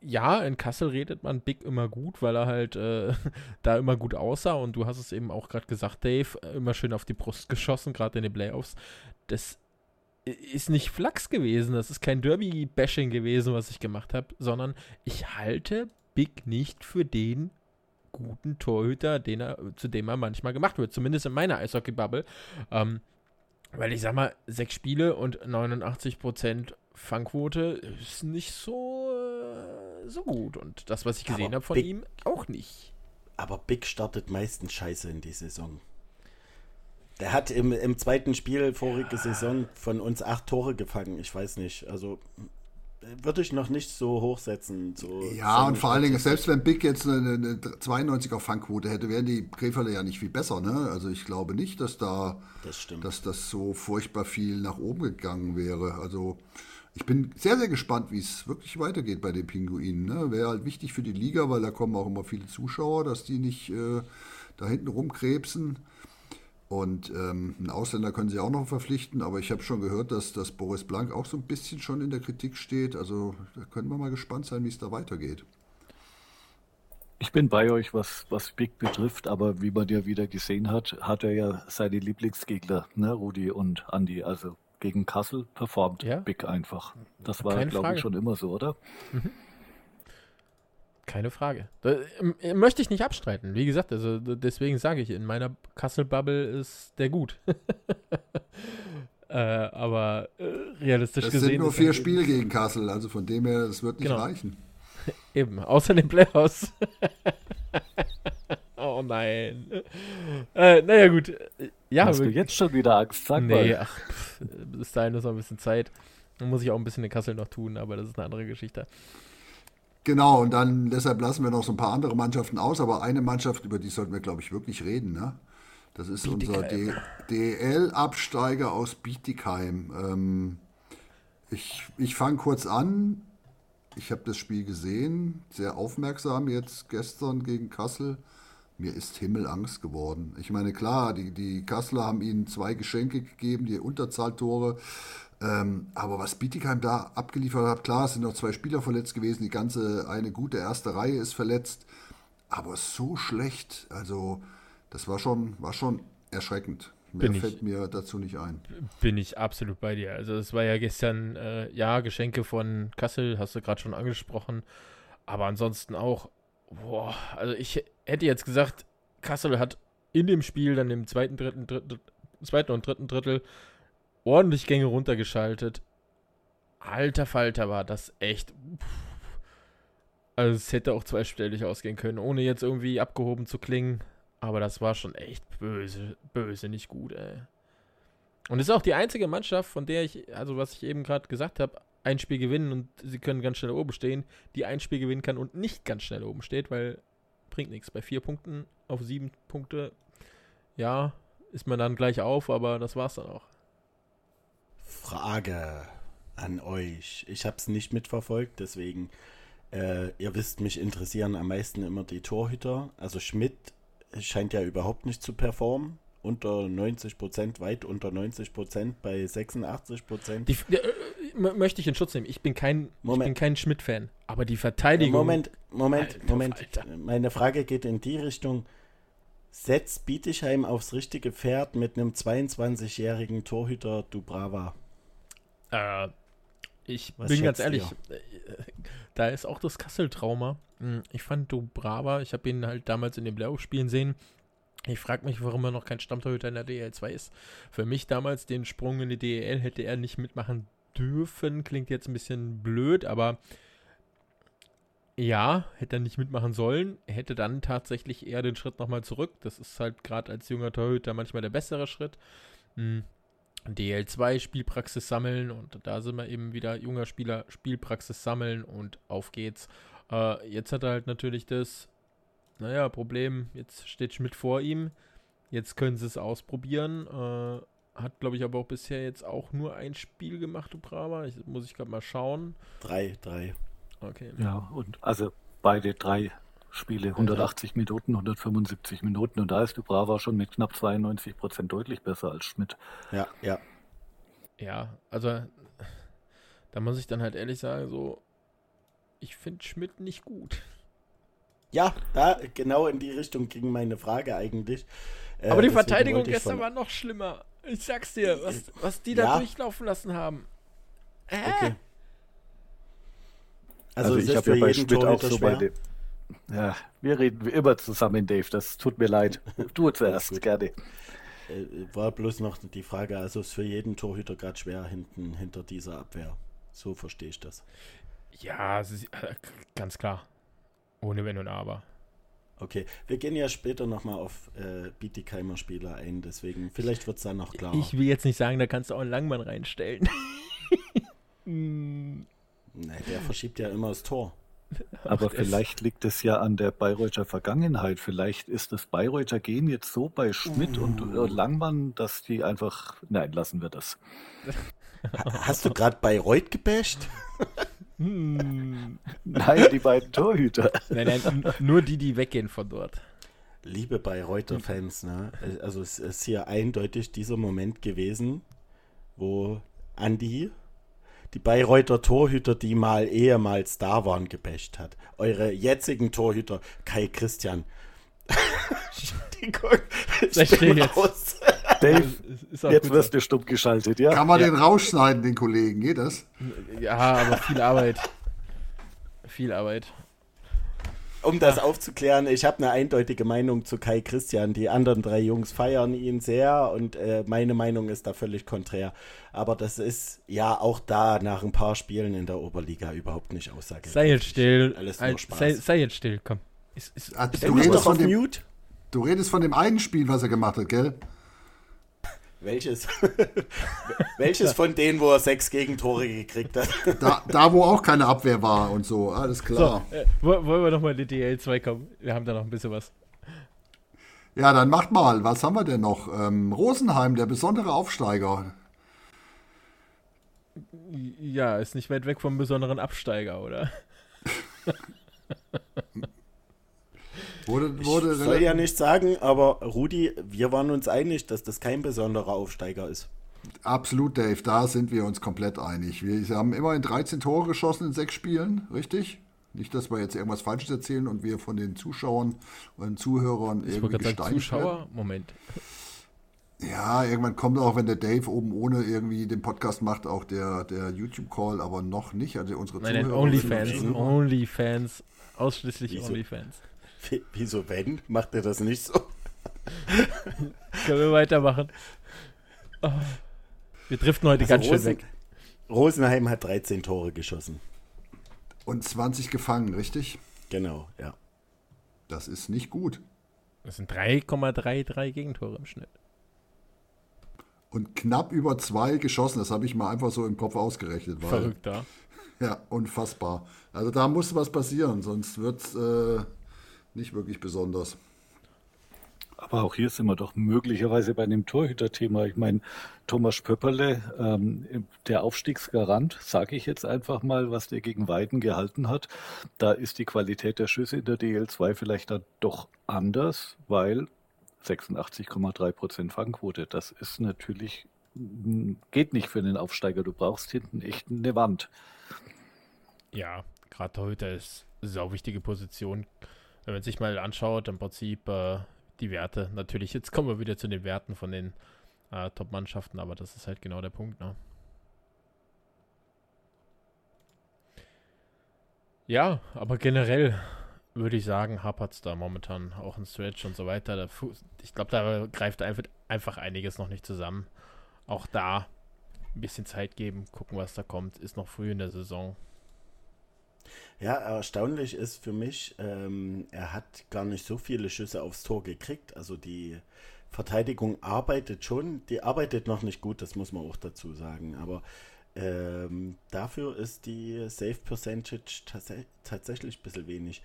ja, in Kassel redet man Big immer gut, weil er halt äh, da immer gut aussah. Und du hast es eben auch gerade gesagt, Dave, immer schön auf die Brust geschossen, gerade in den Playoffs. Das ist nicht Flachs gewesen, das ist kein Derby-Bashing gewesen, was ich gemacht habe, sondern ich halte Big nicht für den guten Torhüter, den er, zu dem er manchmal gemacht wird, zumindest in meiner Eishockey-Bubble. Ähm, weil ich sag mal, sechs Spiele und 89% Fangquote ist nicht so, äh, so gut. Und das, was ich gesehen habe von Big- ihm, auch nicht. Aber Big startet meistens scheiße in die Saison. Der hat im, im zweiten Spiel vorige Saison von uns acht Tore gefangen. Ich weiß nicht. Also würde ich noch nicht so hochsetzen. So Ja, so und vor allen Dingen, selbst wenn Big jetzt eine, eine 92er Fangquote hätte, wären die Krefelder ja nicht viel besser. Ne? Also ich glaube nicht, dass da Das stimmt. dass das so furchtbar viel nach oben gegangen wäre. Also ich bin sehr, sehr gespannt, wie es wirklich weitergeht bei den Pinguinen. Ne? Wäre halt wichtig für die Liga, weil da kommen auch immer viele Zuschauer, dass die nicht äh, da hinten rumkrebsen. Und ähm, einen Ausländer können sie auch noch verpflichten, aber ich habe schon gehört, dass, dass Boris Blank auch so ein bisschen schon in der Kritik steht. Also da können wir mal gespannt sein, wie es da weitergeht. Ich bin bei euch, was, was Big betrifft, aber wie man ja wieder gesehen hat, hat er ja seine Lieblingsgegner, ne, Rudi und Andi. Also gegen Kassel performt Ja. Big einfach. Das war, glaube ich, schon immer so, oder? Keine Frage. Da, ähm, möchte ich nicht abstreiten. Wie gesagt, also deswegen sage ich, in meiner Kassel-Bubble ist der gut. äh, aber äh, realistisch Das gesehen. sind nur vier er- Spiele gegen Kassel, also von dem her, das wird nicht Genau. reichen. Eben, außer den Playoffs. oh nein. Äh, naja, gut. Ja, Hast du wir- jetzt schon wieder Angst? Sag nee, mal. ach, pff, bis dahin ist noch ein bisschen Zeit. Dann muss ich auch ein bisschen in Kassel noch tun, aber das ist eine andere Geschichte. Genau, und dann deshalb lassen wir noch so ein paar andere Mannschaften aus, aber eine Mannschaft, über die sollten wir, glaube ich, wirklich reden. Ne? Das ist unser D- DL-Absteiger aus Bietigheim. Ähm, ich ich fange kurz an. Ich habe das Spiel gesehen, sehr aufmerksam jetzt gestern gegen Kassel. Mir ist Himmelangst geworden. Ich meine, klar, die, die Kasseler haben ihnen zwei Geschenke gegeben, die Unterzahltore. Ähm, aber was Bietigheim da abgeliefert hat, klar, es sind noch zwei Spieler verletzt gewesen, die ganze, eine gute erste Reihe ist verletzt. Aber so schlecht, also das war schon, war schon erschreckend. Mehr Bin ich- fällt mir dazu nicht ein. Bin ich absolut bei dir. Also es war ja gestern, äh, ja, Geschenke von Kassel, hast du gerade schon angesprochen. Aber ansonsten auch, boah, also ich hätte jetzt gesagt, Kassel hat in dem Spiel dann im zweiten, dritten, dritten, zweiten und dritten Drittel ordentlich Gänge runtergeschaltet. Alter Falter war das echt. Also es hätte auch zweistellig ausgehen können, ohne jetzt irgendwie abgehoben zu klingen. Aber das war schon echt böse, böse, nicht gut, ey. Und es ist auch die einzige Mannschaft, von der ich, also was ich eben gerade gesagt habe, ein Spiel gewinnen und sie können ganz schnell oben stehen, die ein Spiel gewinnen kann und nicht ganz schnell oben steht, weil bringt nichts. Bei vier Punkten auf sieben Punkte, ja, ist man dann gleich auf, aber das war's dann auch. Frage an euch. Ich habe es nicht mitverfolgt, deswegen, äh, ihr wisst, mich interessieren am meisten immer die Torhüter. Also Schmidt scheint ja überhaupt nicht zu performen. Unter 90 Prozent, weit unter 90 Prozent, bei 86 Prozent. Die, äh, möchte ich in Schutz nehmen. Ich bin kein, ich Moment. bin kein Schmidt-Fan, aber die Verteidigung. Moment, Moment, Alter, Moment. Alter. Meine Frage geht in die Richtung. Setzt Bietigheim aufs richtige Pferd mit einem 22-jährigen Torhüter Dubrava? Äh, ich Was bin ganz ehrlich, äh, da ist auch das Kassel-Trauma. Hm, Ich fand Dubrava, ich habe ihn halt damals in den Playoff-Spielen sehen. Ich frage mich, warum er noch kein Stammtorhüter in der DL2 ist. Für mich damals den Sprung in die DEL hätte er nicht mitmachen dürfen. Klingt jetzt ein bisschen blöd, aber ja, hätte er nicht mitmachen sollen. Hätte dann tatsächlich eher den Schritt nochmal zurück. Das ist halt gerade als junger Torhüter manchmal der bessere Schritt. Hm. DL2 Spielpraxis sammeln und da sind wir eben wieder junger Spieler Spielpraxis sammeln und auf geht's. Äh, jetzt hat er halt natürlich das, naja, Problem, jetzt steht Schmidt vor ihm, jetzt können sie es ausprobieren. Äh, hat, glaube ich, aber auch bisher jetzt auch nur ein Spiel gemacht, Ubrava. Ich, muss ich gerade mal schauen. Drei, drei. Okay. Ja, und also beide drei Spiele, 180 Minuten, 175 Minuten. Und da ist Dubrava schon mit knapp 92 Prozent deutlich besser als Schmidt. Ja, ja. Ja, also da muss ich dann halt ehrlich sagen, so, ich finde Schmidt nicht gut. Ja, da genau in die Richtung ging meine Frage eigentlich. Äh, Aber die deswegen Verteidigung gestern von- war noch schlimmer. Ich sag's dir, was, was die da Ja. durchlaufen lassen haben. Äh? Okay. Also, Also, ich habe ja bei Schmidt auch so schwer. bei dem. Ja, wir reden wie immer zusammen, Dave. Das tut mir leid. Du zuerst, gerne. Äh, War bloß noch die Frage, also ist für jeden Torhüter gerade schwer hinten hinter dieser Abwehr. So verstehe ich das. Ja, äh, ganz klar. Ohne Wenn und Aber. Okay, wir gehen ja später nochmal auf äh, Bietigheimer Spieler ein, deswegen vielleicht wird es dann noch klarer. Ich will jetzt nicht sagen, da kannst du auch einen Langmann reinstellen. Nee, der verschiebt ja immer das Tor. Aber Ach, vielleicht liegt es ja an der Bayreuther Vergangenheit. Vielleicht ist das Bayreuther Gen jetzt so bei Schmidt und Uh. äh, Langmann, dass die einfach. Nein, lassen wir das. Ha- Hast du gerade bei Reut gebasht? Hm. Nein, die beiden Torhüter. Nein, nein, nur die, die weggehen von dort. Liebe Bayreuther-Fans, ne? Also es ist hier eindeutig dieser Moment gewesen, wo Andi die Bayreuther Torhüter, die mal ehemals da waren, gebasht hat. Eure jetzigen Torhüter, Kai Christian. Entschuldigung, ich Sei bin jetzt. raus. Dave, Ist- ist auch jetzt gut wirst du stumm geschaltet, ja? Kann man Ja. den rausschneiden, den Kollegen? Geht das? Ja, aber viel Arbeit. Viel Arbeit. Um das aufzuklären, ich habe eine eindeutige Meinung zu Kai Christian. Die anderen drei Jungs feiern ihn sehr und äh, meine Meinung ist da völlig konträr. Aber das ist ja auch da nach ein paar Spielen in der Oberliga überhaupt nicht aussagekräftig. Sei jetzt still. Alles nur Spaß. sei, sei jetzt still, komm. Ist, ist, Ah, Stell du, redest doch von auf dem, Mute. du redest von dem einen Spiel, was er gemacht hat, gell? Welches? Welches von denen, wo er sechs Gegentore gekriegt hat? Da, da wo auch keine Abwehr war und so. Alles so, klar. äh, wo- wollen wir nochmal in die DL2 kommen? Wir haben da noch ein bisschen was. Ja, dann macht mal. Was haben wir denn noch? Ähm, Rosenheim, der besondere Aufsteiger. Ja, ist nicht weit weg vom besonderen Absteiger, oder? Wurde, Ich wurde soll ja nicht sagen, aber Rudi, wir waren uns einig, dass das kein besonderer Aufsteiger ist. Absolut, Dave. Da sind wir uns komplett einig. Wir haben immerhin 13 Tore geschossen in sechs Spielen, richtig? Nicht, dass wir jetzt irgendwas Falsches erzählen und wir von den Zuschauern und Zuhörern Ich irgendwie gerade sagen, gesteinigt werden. Zuschauer, Moment. Ja, irgendwann kommt auch, wenn der Dave oben ohne irgendwie den Podcast macht, auch der, der YouTube-Call, aber noch nicht. Also unsere Nein, nein, Zuhörer Onlyfans. Onlyfans. Ausschließlich Wieso? Onlyfans. Wie- Wieso wenn? Macht er das nicht so? Können wir weitermachen? Oh. Wir driften heute ganz schön Rosen, weg. Rosenheim hat 13 Tore geschossen. Und 20 gefangen, richtig? Genau, ja. Das ist nicht gut. Das sind 3,33 Gegentore im Schnitt. Und knapp über zwei geschossen, das habe ich mal einfach so im Kopf ausgerechnet. Weil, Verrückt, ja. Ja, unfassbar. Also da muss was passieren, sonst wird es äh, nicht wirklich besonders. Aber auch hier sind wir doch möglicherweise bei einem Torhüter-Thema. Ich meine, Thomas Pöpperle, ähm, der Aufstiegsgarant, sage ich jetzt einfach mal, was der gegen Weiden gehalten hat. Da ist die Qualität der Schüsse in der DL2 vielleicht dann doch anders, weil 86,3 Prozent Fangquote, das ist natürlich, mm, geht nicht für einen Aufsteiger. Du brauchst hinten echt eine Wand. Ja, gerade Torhüter ist sau wichtige Position. Wenn man sich mal anschaut, im Prinzip äh, die Werte. Natürlich, jetzt kommen wir wieder zu den Werten von den äh, Top-Mannschaften, aber das ist halt genau der Punkt, ne? Ja, aber generell würde ich sagen, hapert es da momentan auch ein Stretch und so weiter. Ich glaube, da greift einfach einiges noch nicht zusammen. Auch da ein bisschen Zeit geben, gucken, was da kommt. Ist noch früh in der Saison. Ja, erstaunlich ist für mich, ähm, er hat gar nicht so viele Schüsse aufs Tor gekriegt. Also die Verteidigung arbeitet schon, die arbeitet noch nicht gut, das muss man auch dazu sagen. Aber ähm, dafür ist die Save Percentage tats tatsächlich ein bisschen wenig.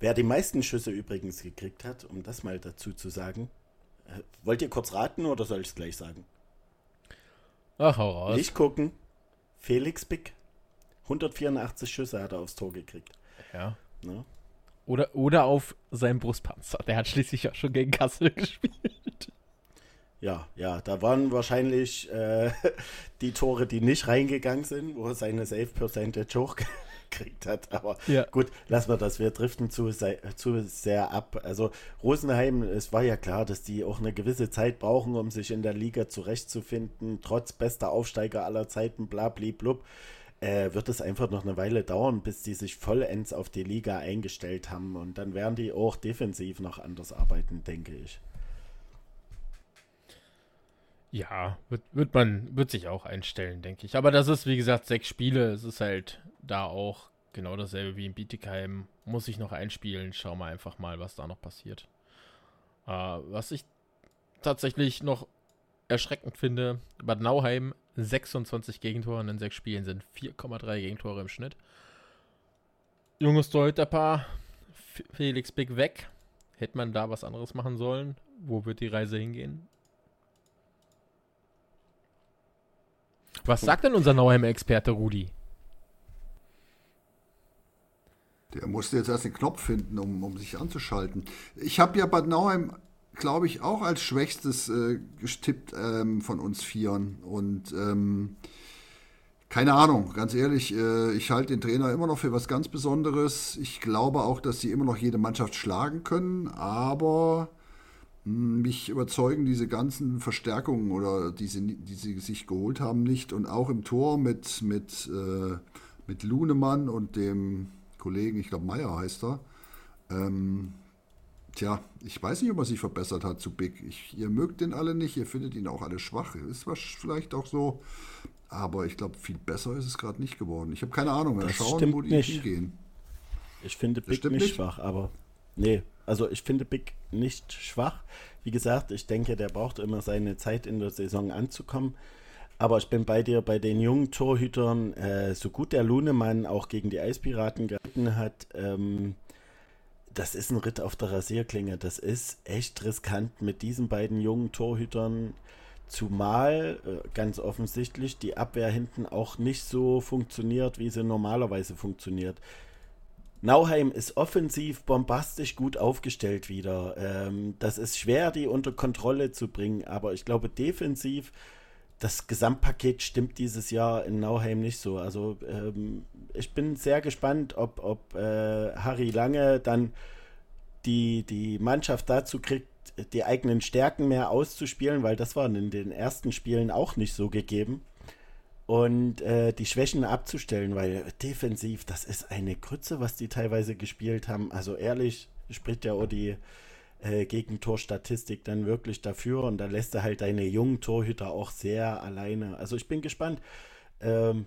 Wer die meisten Schüsse übrigens gekriegt hat, um das mal dazu zu sagen, äh, wollt ihr kurz raten oder soll ich es gleich sagen? Ach, hau raus. Nicht gucken. Felix Bick. 184 Schüsse hat er aufs Tor gekriegt. Ja. Ne? Oder, oder auf seinem Brustpanzer. Der hat schließlich auch schon gegen Kassel gespielt. Ja, ja, da waren wahrscheinlich äh, die Tore, die nicht reingegangen sind, wo er seine Save Percentage hochgekriegt hat. Aber Ja. gut, lassen wir das. Wir driften zu, sei- zu sehr ab. Also Rosenheim, es war ja klar, dass die auch eine gewisse Zeit brauchen, um sich in der Liga zurechtzufinden, trotz bester Aufsteiger aller Zeiten, bla bli blub. Äh, wird es einfach noch eine Weile dauern, bis die sich vollends auf die Liga eingestellt haben. Und dann werden die auch defensiv noch anders arbeiten, denke ich. Ja, wird, wird man, wird sich auch einstellen, denke ich. Aber das ist, wie gesagt, sechs Spiele. Es ist halt da auch genau dasselbe wie in Bietigheim. Muss ich noch einspielen. Schauen wir einfach mal, was da noch passiert. Äh, was ich tatsächlich noch erschreckend finde, Bad Nauheim 26 Gegentore in den sechs Spielen sind 4,3 Gegentore im Schnitt. Junges Torhüterpaar, F- Felix Big weg. Hätte man da was anderes machen sollen? Wo wird die Reise hingehen? Was sagt denn unser Nauheim-Experte Rudi? Der musste jetzt erst den Knopf finden, um, um sich anzuschalten. Ich habe ja Bad Nauheim, glaube ich, auch als schwächstes äh, gestippt ähm, von uns Vieren. Und ähm, keine Ahnung, ganz ehrlich, äh, ich halte den Trainer immer noch für was ganz Besonderes. Ich glaube auch, dass sie immer noch jede Mannschaft schlagen können, aber mh, mich überzeugen diese ganzen Verstärkungen oder diese, die sie sich geholt haben nicht. Und auch im Tor mit, mit, äh, mit Lunemann und dem Kollegen, ich glaube Meier heißt er. Ähm, tja, ich weiß nicht, ob er sich verbessert hat zu Big. Ich, ihr mögt den alle nicht, ihr findet ihn auch alle schwach. Ist was vielleicht auch so. Aber ich glaube, viel besser ist es gerade nicht geworden. Ich habe keine Ahnung. Das schauen, wo die nicht. hingehen. Ich finde Das Big nicht nicht? schwach, aber nee, also ich finde Big nicht schwach. Wie gesagt, ich denke, der braucht immer seine Zeit in der Saison anzukommen. Aber ich bin bei dir, bei den jungen Torhütern, äh, so gut der Lunemann auch gegen die Eispiraten gehalten hat, ähm, das ist ein Ritt auf der Rasierklinge. Das ist echt riskant mit diesen beiden jungen Torhütern. Zumal äh, ganz offensichtlich die Abwehr hinten auch nicht so funktioniert, wie sie normalerweise funktioniert. Nauheim ist offensiv bombastisch gut aufgestellt wieder. Ähm, das ist schwer, die unter Kontrolle zu bringen, aber ich glaube, defensiv, das Gesamtpaket stimmt dieses Jahr in Nauheim nicht so. Also ähm, ich bin sehr gespannt, ob, ob äh, Harry Lange dann die, die Mannschaft dazu kriegt, die eigenen Stärken mehr auszuspielen, weil das war in den ersten Spielen auch nicht so gegeben. Und äh, die Schwächen abzustellen, weil defensiv, das ist eine Krütze, was die teilweise gespielt haben. Also ehrlich, spricht ja auch die äh, Gegentorstatistik dann wirklich dafür und da lässt er halt deine jungen Torhüter auch sehr alleine. Also ich bin gespannt. Ähm,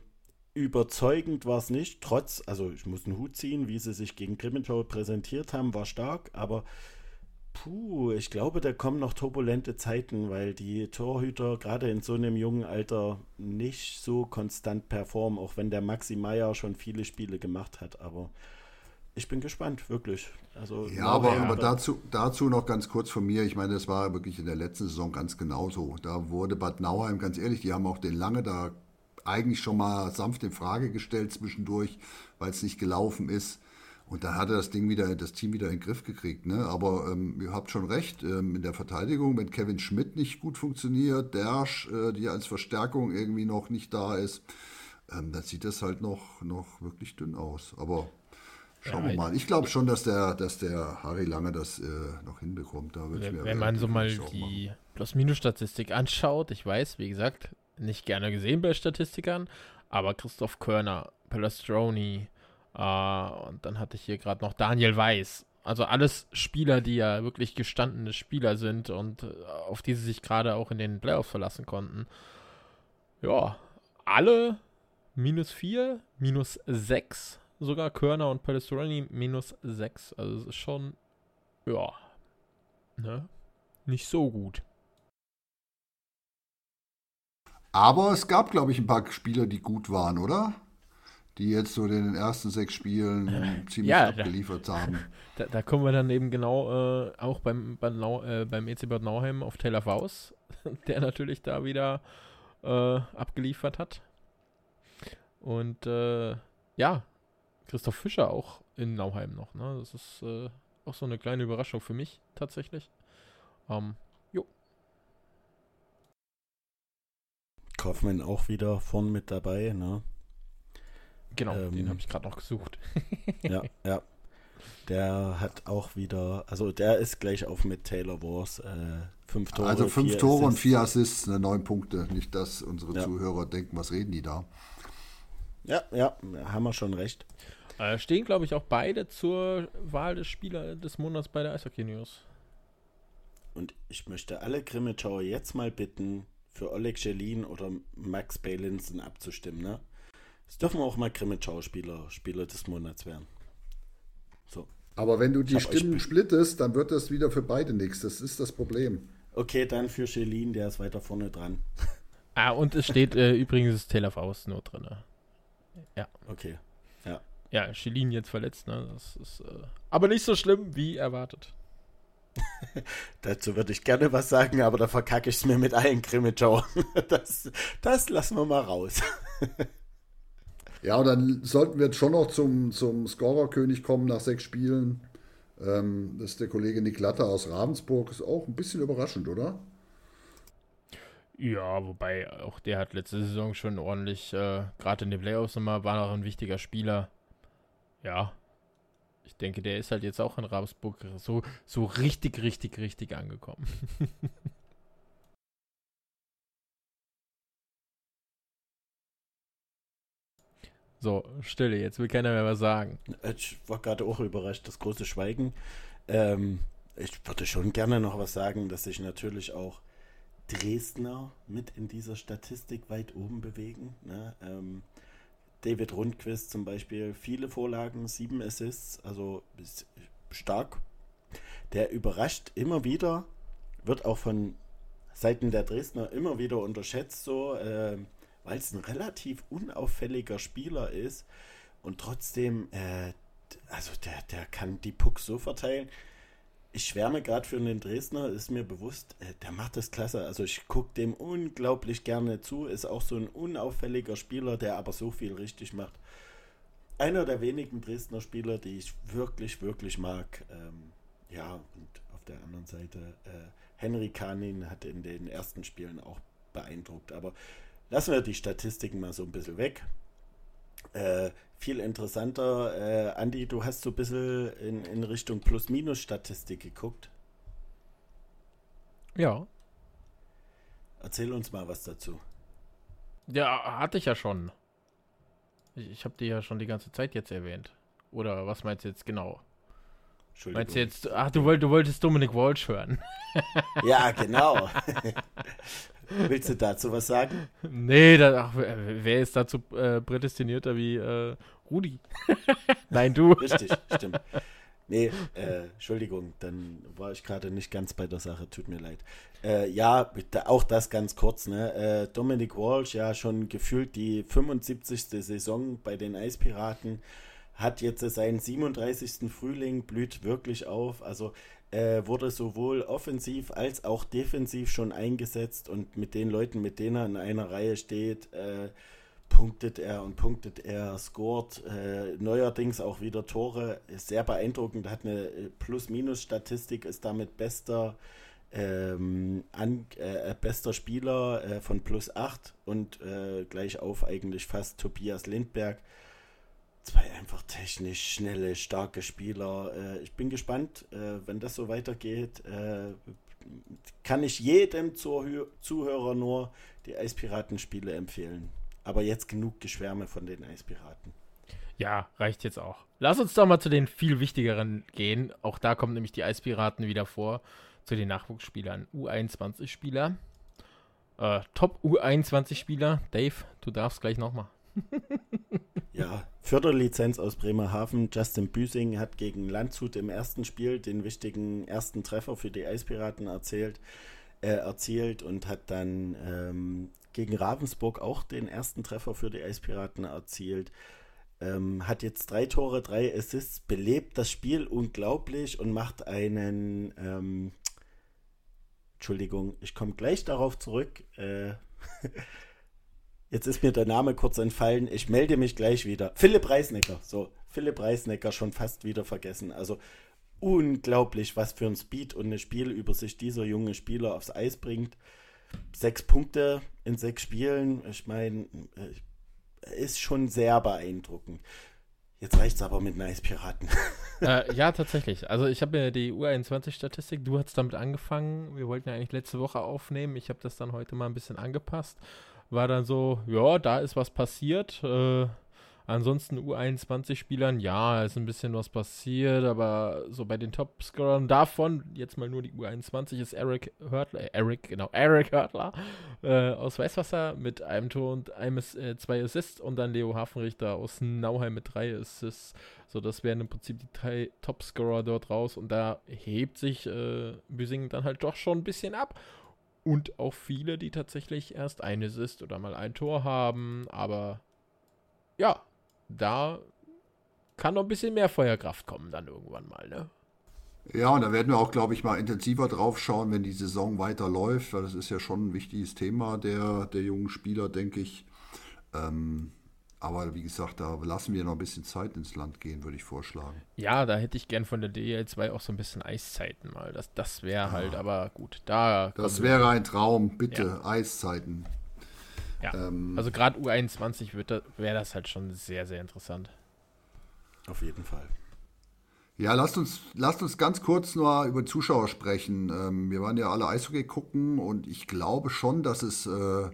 überzeugend war es nicht, trotz, also ich muss einen Hut ziehen, wie sie sich gegen Grimmitschau präsentiert haben, war stark, aber puh, ich glaube, da kommen noch turbulente Zeiten, weil die Torhüter gerade in so einem jungen Alter nicht so konstant performen, auch wenn der Maxi Meyer schon viele Spiele gemacht hat, aber ich bin gespannt, wirklich. Also, ja, aber, aber dazu, dazu noch ganz kurz von mir. Ich meine, das war wirklich in der letzten Saison ganz genauso. Da wurde Bad Nauheim, ganz ehrlich, die haben auch den Lange da eigentlich schon mal sanft in Frage gestellt zwischendurch, weil es nicht gelaufen ist. Und da hat er das Ding wieder, das Team wieder in den Griff gekriegt. Ne? Aber ähm, ihr habt schon recht, ähm, in der Verteidigung, wenn Kevin Schmidt nicht gut funktioniert, Dersch, äh, die als Verstärkung irgendwie noch nicht da ist, ähm, dann sieht das halt noch, noch wirklich dünn aus. Aber schauen ja, wir mal. Ich glaube schon, dass der, dass der Harry Lange das äh, noch hinbekommt. Da wenn, wenn man so mal die Plus-Minus-Statistik anschaut, ich weiß, wie gesagt, nicht gerne gesehen bei Statistikern, aber Christoph Körner, Palastroni, äh, und dann hatte ich hier gerade noch Daniel Weiß. Also alles Spieler, die ja wirklich gestandene Spieler sind und äh, auf die sie sich gerade auch in den Playoffs verlassen konnten. Ja, alle minus 4, minus 6, sogar Körner und Palastroni minus 6. Also es ist schon, ja, ne, nicht so gut. Aber es gab, glaube ich, ein paar Spieler, die gut waren, oder? Die jetzt so in den ersten sechs Spielen äh, ziemlich ja, abgeliefert da, haben. Da, da, kommen wir dann eben genau äh, auch beim, beim, äh, beim EC Bad Nauheim auf Taylor Faust, der natürlich da wieder äh, abgeliefert hat. Und äh, ja, Christoph Fischer auch in Nauheim noch. Ne? Das ist äh, auch so eine kleine Überraschung für mich tatsächlich. Ähm, Kaufmann auch wieder vorn mit dabei, ne? Genau, ähm, den habe ich gerade noch gesucht. ja, ja. Der hat auch wieder, also der ist gleich auf mit Taylor Wars. Äh, fünf Tore. Also fünf Tore Assists. und vier Assists, ne, neun Punkte. Nicht, dass unsere ja. Zuhörer denken, was reden die da? Ja, ja, haben wir schon recht. Äh, stehen, glaube ich, auch beide zur Wahl des Spieler des Monats bei der Eishockey News. Und ich möchte alle Grimmitschauer jetzt mal bitten, für Oleg Jelin oder Max Balinson abzustimmen. Ne? Es dürfen auch mal Krimitschau-Spieler Spieler des Monats werden. So. Aber wenn du die Stimmen splittest, dann wird das wieder für beide nichts. Das ist das Problem. Okay, dann für Jelin, der ist weiter vorne dran. Ah, und es steht äh, übrigens Taylor Faust nur drin. Ja. Okay. Ja. Jelin jetzt verletzt, ne? Das ist äh, aber nicht so schlimm wie erwartet. Dazu würde ich gerne was sagen, aber da verkacke ich es mir mit allen Krimitschauern. Das, das lassen wir mal raus. Ja, und dann sollten wir jetzt schon noch zum, zum Scorerkönig kommen nach sechs Spielen. Ähm, das ist der Kollege Nick Latter aus Ravensburg. Ist auch ein bisschen überraschend, oder? Ja, wobei auch der hat letzte Saison schon ordentlich, äh, gerade in den Playoffs nochmal, war noch ein wichtiger Spieler. Ja, ich denke, der ist halt jetzt auch in Ravensburg so, so richtig, richtig, richtig angekommen. so, Stille, jetzt will keiner mehr was sagen. Ich war gerade auch überrascht, das große Schweigen. Ähm, ich würde schon gerne noch was sagen, dass sich natürlich auch Dresdner mit in dieser Statistik weit oben bewegen. Ne? Ähm, David Rundquist zum Beispiel viele Vorlagen, sieben Assists, also stark. Der überrascht immer wieder, wird auch von Seiten der Dresdner immer wieder unterschätzt, so, äh, weil es ein relativ unauffälliger Spieler ist und trotzdem, äh, also der, der kann die Pucks so verteilen ich schwärme gerade für den Dresdner, ist mir bewusst, äh, der macht das klasse. Also ich gucke dem unglaublich gerne zu, ist auch so ein unauffälliger Spieler, der aber so viel richtig macht. Einer der wenigen Dresdner Spieler, die ich wirklich, wirklich mag. Ähm, ja, und auf der anderen Seite, äh, Henry Kanin hat in den ersten Spielen auch beeindruckt. Aber lassen wir die Statistiken mal so ein bisschen weg. Äh, viel interessanter. Äh, Andi, du hast so ein bisschen in, in Richtung Plus-Minus-Statistik geguckt. Ja. Erzähl uns mal was dazu. Ja, hatte ich ja schon. Ich, ich habe die ja schon die ganze Zeit jetzt erwähnt. Oder was meinst du jetzt genau? Meinst du jetzt, ach, du, wollt, du wolltest Dominik Walsh hören? Ja, genau. Willst du dazu was sagen? Nee, da, ach, wer ist dazu äh, prädestinierter wie äh, Rudi? Nein, du. Richtig, stimmt. Nee, äh, Entschuldigung, dann war ich gerade nicht ganz bei der Sache, tut mir leid. Äh, ja, auch das ganz kurz, ne? Äh, Dominic Walsh, ja, schon gefühlt die 75. Saison bei den Eispiraten, hat jetzt seinen 37. Frühling, blüht wirklich auf. Also äh, wurde sowohl offensiv als auch defensiv schon eingesetzt und mit den Leuten, mit denen er in einer Reihe steht, äh, punktet er und punktet er, scored äh, neuerdings auch wieder Tore. Ist sehr beeindruckend, hat eine Plus-Minus-Statistik, ist damit bester, ähm, an, äh, bester Spieler äh, von plus 8 und äh, gleich auf eigentlich fast Tobias Lindberg. Zwei einfach technisch schnelle, starke Spieler. Äh, ich bin gespannt, äh, wenn das so weitergeht. kann ich jedem Zuhörer nur die Eispiraten-Spiele empfehlen. Aber jetzt genug Geschwärme von den Eispiraten. Ja, reicht jetzt auch. Lass uns doch mal zu den viel wichtigeren gehen. Auch da kommen nämlich die Eispiraten wieder vor. Zu den Nachwuchsspielern. U21-Spieler. Äh, Top U21-Spieler. Dave, du darfst gleich nochmal. ja, Förderlizenz aus Bremerhaven. Justin Büsing hat gegen Landshut im ersten Spiel den wichtigen ersten Treffer für die Eispiraten erzählt, äh, erzielt und hat dann ähm, gegen Ravensburg auch den ersten Treffer für die Eispiraten erzielt. Ähm, hat jetzt drei Tore, drei Assists, belebt das Spiel unglaublich und macht einen. Ähm, Entschuldigung, ich komme gleich darauf zurück. Äh, jetzt ist mir der Name kurz entfallen. Ich melde mich gleich wieder. Philipp Reisnecker. So, Philipp Reisnecker schon fast wieder vergessen. Also unglaublich, was für ein Speed und eine Spielübersicht dieser junge Spieler aufs Eis bringt sechs Punkte in sechs Spielen, ich meine, äh, ist schon sehr beeindruckend. Jetzt reicht es aber mit Nice Piraten. Äh, ja, tatsächlich. Also ich habe mir die U21-Statistik, du hast damit angefangen. Wir wollten ja eigentlich letzte Woche aufnehmen. Ich habe das dann heute mal ein bisschen angepasst. War dann so, ja, da ist was passiert. Äh, Ansonsten U21-Spielern, ja, ist ein bisschen was passiert, aber so bei den Topscorern davon, jetzt mal nur die U21, ist Eric Hörtler, äh, Eric, genau, Eric Hörtler äh, aus Weißwasser mit einem Tor und einem, äh, zwei Assists und dann Leo Hafenrichter aus Nauheim mit drei Assists. So, das wären im Prinzip die drei Topscorer dort raus und da hebt sich äh, Büsing dann halt doch schon ein bisschen ab. Und auch viele, die tatsächlich erst ein Assist oder mal ein Tor haben, aber ja, da kann noch ein bisschen mehr Feuerkraft kommen dann irgendwann mal, ne? Ja, und da werden wir auch, glaube ich, mal intensiver drauf schauen, wenn die Saison weiterläuft, weil das ist ja schon ein wichtiges Thema der, der jungen Spieler, denke ich. Ähm, aber wie gesagt, da lassen wir noch ein bisschen Zeit ins Land gehen, würde ich vorschlagen. Ja, da hätte ich gern von der DL2 auch so ein bisschen Eiszeiten mal. Das, das wäre halt, ja. aber gut, da. Das wäre ein Traum, bitte, ja. Eiszeiten. Ja. Ähm, also gerade U21 wäre das halt schon sehr, sehr interessant. Auf jeden Fall. Ja, lasst uns, lasst uns ganz kurz nur über Zuschauer sprechen. Ähm, wir waren ja alle Eishockey gucken und ich glaube schon, dass es, äh,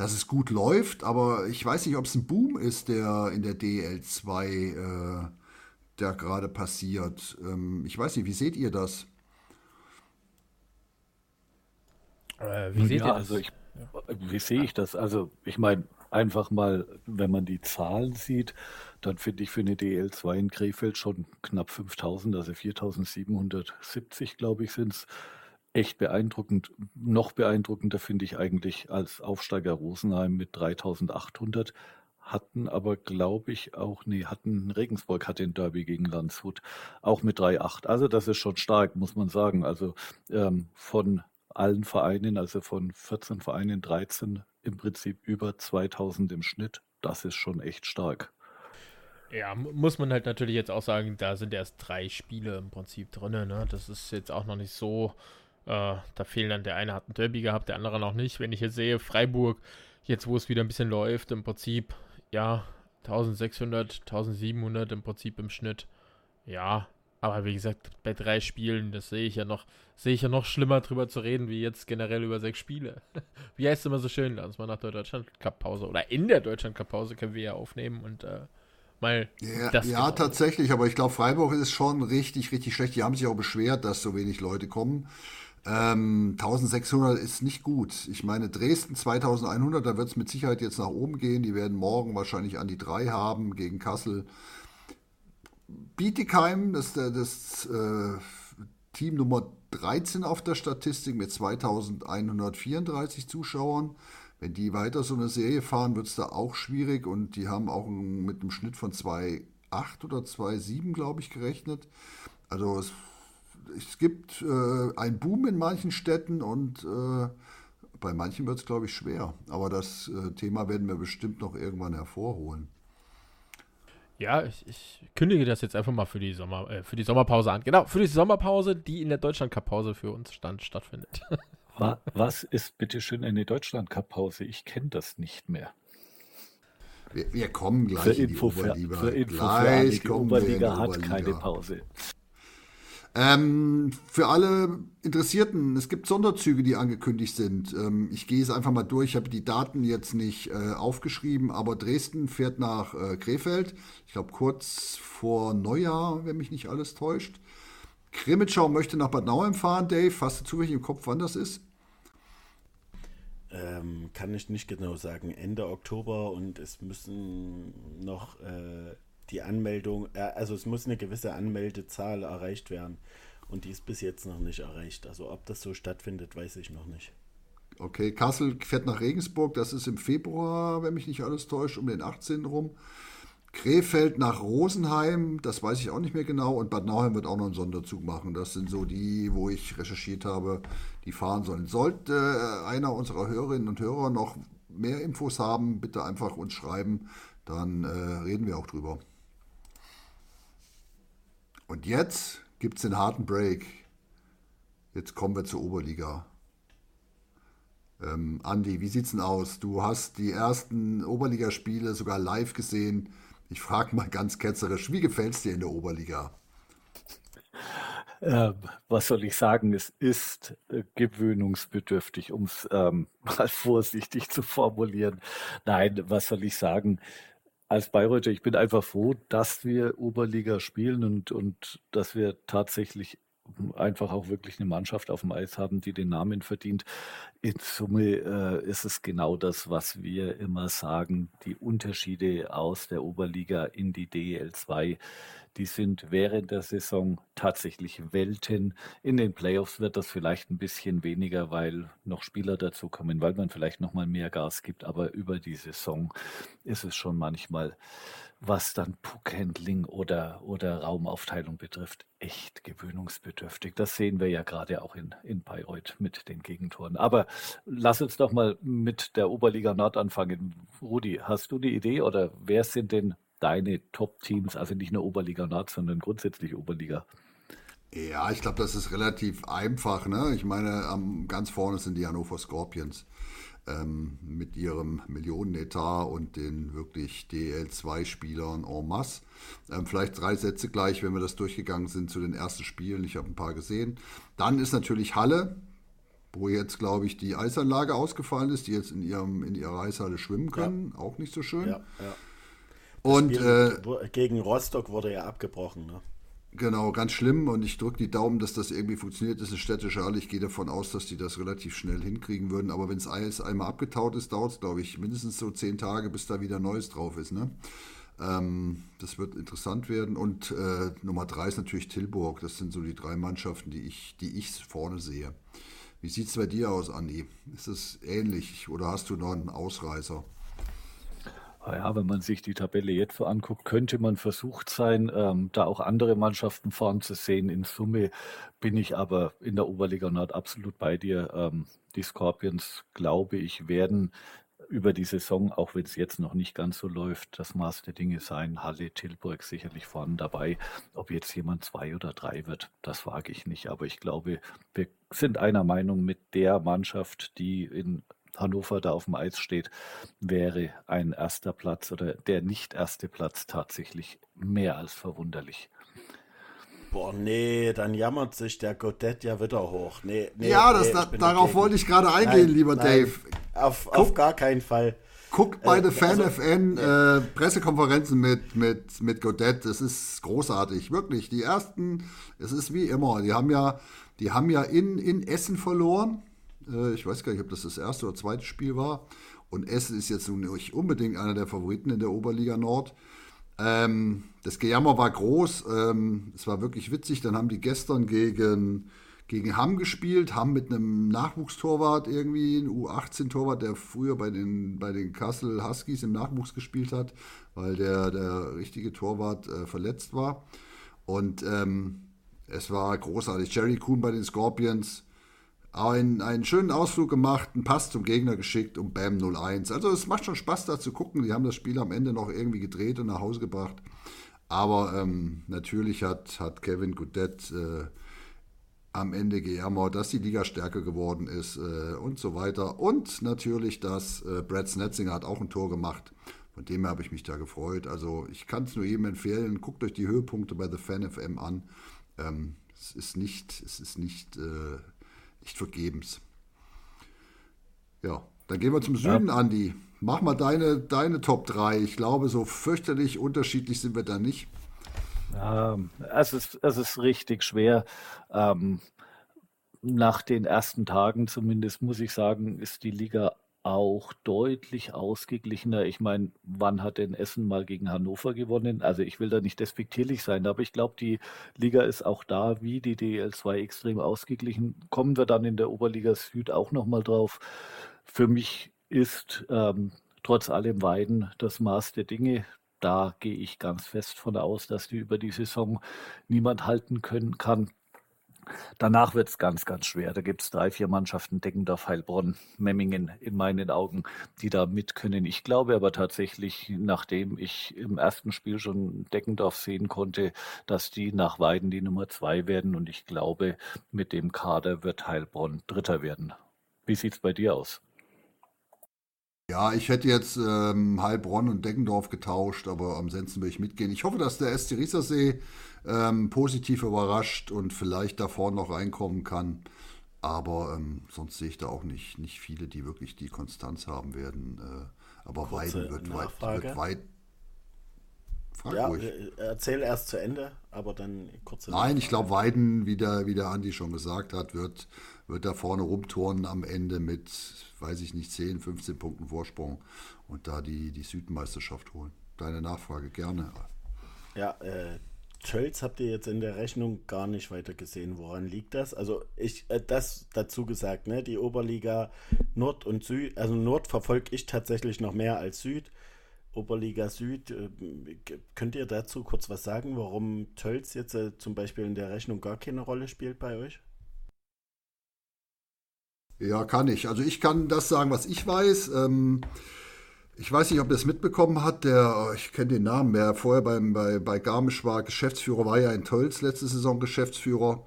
dass es gut läuft, aber ich weiß nicht, ob es ein Boom ist, der in der DL2 äh, der gerade passiert. Ähm, ich weiß nicht, wie seht ihr das? Äh, wie seht ja, ihr das? Also ich wie sehe ich das? Also, ich meine, einfach mal, wenn man die Zahlen sieht, dann finde ich für eine DL2 in Krefeld schon knapp 5000, also 4770, glaube ich, sind es. Echt beeindruckend. Noch beeindruckender finde ich eigentlich als Aufsteiger Rosenheim mit 3800 hatten aber, glaube ich, auch, nee, hatten Regensburg hatte den Derby gegen Landshut, auch mit 3,8. Also das ist schon stark, muss man sagen. Also ähm, von allen Vereinen, also von 14 Vereinen 13 im Prinzip über 2000 im Schnitt. Das ist schon echt stark. Ja, muss man halt natürlich jetzt auch sagen, da sind erst drei Spiele im Prinzip drin. Ne? Das ist jetzt auch noch nicht so. Äh, da fehlen dann, der eine hat ein Derby gehabt, der andere noch nicht. Wenn ich jetzt sehe, Freiburg, jetzt wo es wieder ein bisschen läuft, im Prinzip, ja, 1600, 1700 im Prinzip im Schnitt. Ja, Aber wie gesagt, bei drei Spielen, das sehe ich ja noch, sehe ich ja noch schlimmer drüber zu reden, wie jetzt generell über sechs Spiele. wie heißt es immer so schön, lass uns mal nach der Deutschland Cup Pause oder in der Deutschland Cup Pause können wir ja aufnehmen und äh, mal ja, das. Ja, genau. tatsächlich, aber ich glaube, Freiburg ist schon richtig, richtig schlecht. Die haben sich auch beschwert, dass so wenig Leute kommen. Ähm, 1600 ist nicht gut. Ich meine, Dresden 2100, da wird es mit Sicherheit jetzt nach oben gehen. Die werden morgen wahrscheinlich an die drei haben gegen Kassel. Bietigheim, das ist das äh, Team Nummer 13 auf der Statistik mit 2134 Zuschauern. Wenn die weiter so eine Serie fahren, wird es da auch schwierig und die haben auch mit einem Schnitt von 2,8 oder 2,7, glaube ich, gerechnet. Also es, es gibt äh, einen Boom in manchen Städten und äh, bei manchen wird es, glaube ich, schwer. Aber das äh, Thema werden wir bestimmt noch irgendwann hervorholen. Ja, ich, ich, kündige das jetzt einfach mal für die, Sommer, äh, für die Sommerpause an. Genau, für die Sommerpause, die in der Deutschland-Cup-Pause für uns stand, stattfindet. Was ist bitteschön eine Deutschland-Cup-Pause? Ich kenne das nicht mehr. Wir, wir, kommen gleich für in die Info Oberliga. Für, für Info gleich für Oberliga hat keine Pause. Ähm, für alle Interessierten, es gibt Sonderzüge, die angekündigt sind. Ähm, ich gehe es einfach mal durch. Ich habe die Daten jetzt nicht äh, aufgeschrieben, aber Dresden fährt nach äh, Krefeld. Ich glaube kurz vor Neujahr, wenn mich nicht alles täuscht. Krimitschau möchte nach Bad Nauheim fahren. Dave, hast du zufällig im Kopf, wann das ist? Ähm, kann ich nicht genau sagen. Ende Oktober und es müssen noch äh, die Anmeldung, äh, also es muss eine gewisse Anmeldezahl erreicht werden. Und die ist bis jetzt noch nicht erreicht. Also ob das so stattfindet, weiß ich noch nicht. Okay, Kassel fährt nach Regensburg, das ist im Februar, wenn mich nicht alles täuscht, um den 18. rum. Krefeld nach Rosenheim, das weiß ich auch nicht mehr genau. Und Bad Nauheim wird auch noch einen Sonderzug machen. Das sind so die, wo ich recherchiert habe, die fahren sollen. Sollte äh, einer unserer Hörerinnen und Hörer noch mehr Infos haben, bitte einfach uns schreiben, dann äh, reden wir auch drüber. Und jetzt gibt es den harten Break. Jetzt kommen wir zur Oberliga. Ähm, Andi, wie sieht's denn aus? Du hast die ersten Oberligaspiele sogar live gesehen. Ich frage mal ganz ketzerisch, wie gefällt es dir in der Oberliga? Ähm, was soll ich sagen? Es ist äh, gewöhnungsbedürftig, um es ähm, mal vorsichtig zu formulieren. Nein, was soll ich sagen? Als Bayreuther, ich bin einfach froh, dass wir Oberliga spielen und, und dass wir tatsächlich einfach auch wirklich eine Mannschaft auf dem Eis haben, die den Namen verdient. In Summe äh, ist es genau das, was wir immer sagen. Die Unterschiede aus der Oberliga in die DEL 2 die sind während der Saison tatsächlich Welten. In den Playoffs wird das vielleicht ein bisschen weniger, weil noch Spieler dazukommen, weil man vielleicht noch mal mehr Gas gibt. Aber über die Saison ist es schon manchmal, was dann Puckhandling oder, oder Raumaufteilung betrifft, echt gewöhnungsbedürftig. Das sehen wir ja gerade auch in, in Bayreuth mit den Gegentoren. Aber lass uns doch mal mit der Oberliga Nord anfangen. Rudi, hast du die Idee oder wer sind denn deine Top-Teams, also nicht nur Oberliga Nord, sondern grundsätzlich Oberliga? Ja, ich glaube, das ist relativ einfach. Ne? Ich meine, ganz vorne sind die Hannover Scorpions ähm, mit ihrem Millionenetat und den wirklich DL2-Spielern en masse. Ähm, vielleicht drei Sätze gleich, wenn wir das durchgegangen sind zu den ersten Spielen. Ich habe ein paar gesehen. Dann ist natürlich Halle, wo jetzt, glaube ich, die Eisanlage ausgefallen ist, die jetzt in, ihrem, in ihrer Eishalle schwimmen können. Ja. Auch nicht so schön. Ja, ja. Und äh, gegen Rostock wurde ja abgebrochen. Ne? Genau, ganz schlimm. Und ich drücke die Daumen, dass das irgendwie funktioniert. Das ist eine städtische Halle. Ich gehe davon aus, dass die das relativ schnell hinkriegen würden. Aber wenn es einmal abgetaut ist, dauert es, glaube ich, mindestens so zehn Tage, bis da wieder Neues drauf ist. Ne? Ähm, das wird interessant werden. Und äh, Nummer drei ist natürlich Tilburg. Das sind so die drei Mannschaften, die ich, die ich vorne sehe. Wie sieht es bei dir aus, Andi? Ist es ähnlich oder hast du noch einen Ausreißer? Ah ja, wenn man sich die Tabelle jetzt so anguckt, könnte man versucht sein, ähm, da auch andere Mannschaften vorn zu sehen. In Summe bin ich aber in der Oberliga Nord absolut bei dir. Ähm, die Scorpions, glaube ich, werden über die Saison, auch wenn es jetzt noch nicht ganz so läuft, das Maß der Dinge sein. Halle, Tilburg sicherlich vorne dabei. Ob jetzt jemand zwei oder drei wird, das wage ich nicht. Aber ich glaube, wir sind einer Meinung mit der Mannschaft, die in Hannover da auf dem Eis steht, wäre ein erster Platz oder der nicht erste Platz tatsächlich mehr als verwunderlich. Boah, nee, dann jammert sich der Godet ja wieder hoch. Nee, nee, ja, nee, das, da, darauf dagegen. wollte ich gerade eingehen, nein, lieber nein, Dave. Auf, auf gar keinen Fall. Guckt bei äh, der Fan-FN also, äh, Pressekonferenzen mit, mit, mit Godet. Das ist großartig. Wirklich. Die ersten, es ist wie immer. Die haben ja, die haben ja in, in Essen verloren. Äh, ich weiß gar nicht, ob das das erste oder zweite Spiel war. Und Essen ist jetzt nicht unbedingt einer der Favoriten in der Oberliga Nord. Ähm, das Gejammer war groß. Ähm, es war wirklich witzig. Dann haben die gestern gegen gegen Hamm gespielt, Hamm mit einem Nachwuchstorwart irgendwie, ein U18-Torwart, der früher bei den, bei den Kassel Huskies im Nachwuchs gespielt hat, weil der, der richtige Torwart äh, verletzt war. Und ähm, es war großartig. Jerry Kuhn bei den Scorpions, einen, einen schönen Ausflug gemacht, einen Pass zum Gegner geschickt und bam 0-1. Also es macht schon Spaß da zu gucken. Die haben das Spiel am Ende noch irgendwie gedreht und nach Hause gebracht. Aber ähm, natürlich hat, hat Kevin Goodett äh, am Ende gejammert, dass die Liga stärker geworden ist äh, und so weiter. Und natürlich, dass äh, Brad Snetzinger hat auch ein Tor gemacht. Von dem habe ich mich da gefreut. Also ich kann es nur jedem empfehlen, guckt euch die Höhepunkte bei The Fan FM an. Ähm, es ist nicht, es ist nicht, äh, nicht vergebens. Ja, dann gehen wir zum Süden, ja. Andi. Mach mal deine, deine Top 3. Ich glaube, so fürchterlich unterschiedlich sind wir da nicht. Ähm, es, ist, es ist richtig schwer. Ähm, nach den ersten Tagen zumindest muss ich sagen, ist die Liga auch deutlich ausgeglichener. Ich meine, wann hat denn Essen mal gegen Hannover gewonnen? Also ich will da nicht despektierlich sein, aber ich glaube, die Liga ist auch da wie die DL2 extrem ausgeglichen. Kommen wir dann in der Oberliga Süd auch nochmal drauf. Für mich ist ähm, trotz allem Weiden das Maß der Dinge da gehe ich ganz fest von aus, dass die über die Saison niemand halten können kann. Danach wird es ganz, ganz schwer. Da gibt es drei, vier Mannschaften, Deggendorf, Heilbronn, Memmingen in meinen Augen, die da mit können. Ich glaube aber tatsächlich, nachdem ich im ersten Spiel schon Deggendorf sehen konnte, dass die nach Weiden die Nummer zwei werden. Und ich glaube, mit dem Kader wird Heilbronn Dritter werden. Wie sieht es bei dir aus? Ja, ich hätte jetzt ähm, Heilbronn und Deggendorf getauscht, aber am Sensen will ich mitgehen. Ich hoffe, dass der SC Riesersee ähm, positiv überrascht und vielleicht da vorne noch reinkommen kann. Aber ähm, sonst sehe ich da auch nicht, nicht viele, die wirklich die Konstanz haben werden. Äh, aber Kurze Weiden wird weit, wird weit. Frag ja, ruhig. Äh, erzähl erst zu Ende, aber dann kurze. Nein, Nachfrage. ich glaube, Weiden, wie der, wie der Andi schon gesagt hat, wird, wird da vorne rumturnen am Ende mit weiß ich nicht, 10, 15 Punkten Vorsprung und da die, die Südmeisterschaft holen. Deine Nachfrage gerne. Ja, äh, Tölz habt ihr jetzt in der Rechnung gar nicht weiter gesehen. Woran liegt das? Also ich, äh, das dazu gesagt, ne, die Oberliga Nord und Süd, also Nord verfolge ich tatsächlich noch mehr als Süd. Oberliga Süd, äh, könnt ihr dazu kurz was sagen, warum Tölz jetzt äh, zum Beispiel in der Rechnung gar keine Rolle spielt bei euch? Ja, kann ich. Also ich kann das sagen, was ich weiß. Ähm, ich weiß nicht, ob er es mitbekommen hat. Der, oh, ich kenne den Namen, der vorher beim, bei, bei Garmisch war Geschäftsführer, war ja in Tölz letzte Saison Geschäftsführer.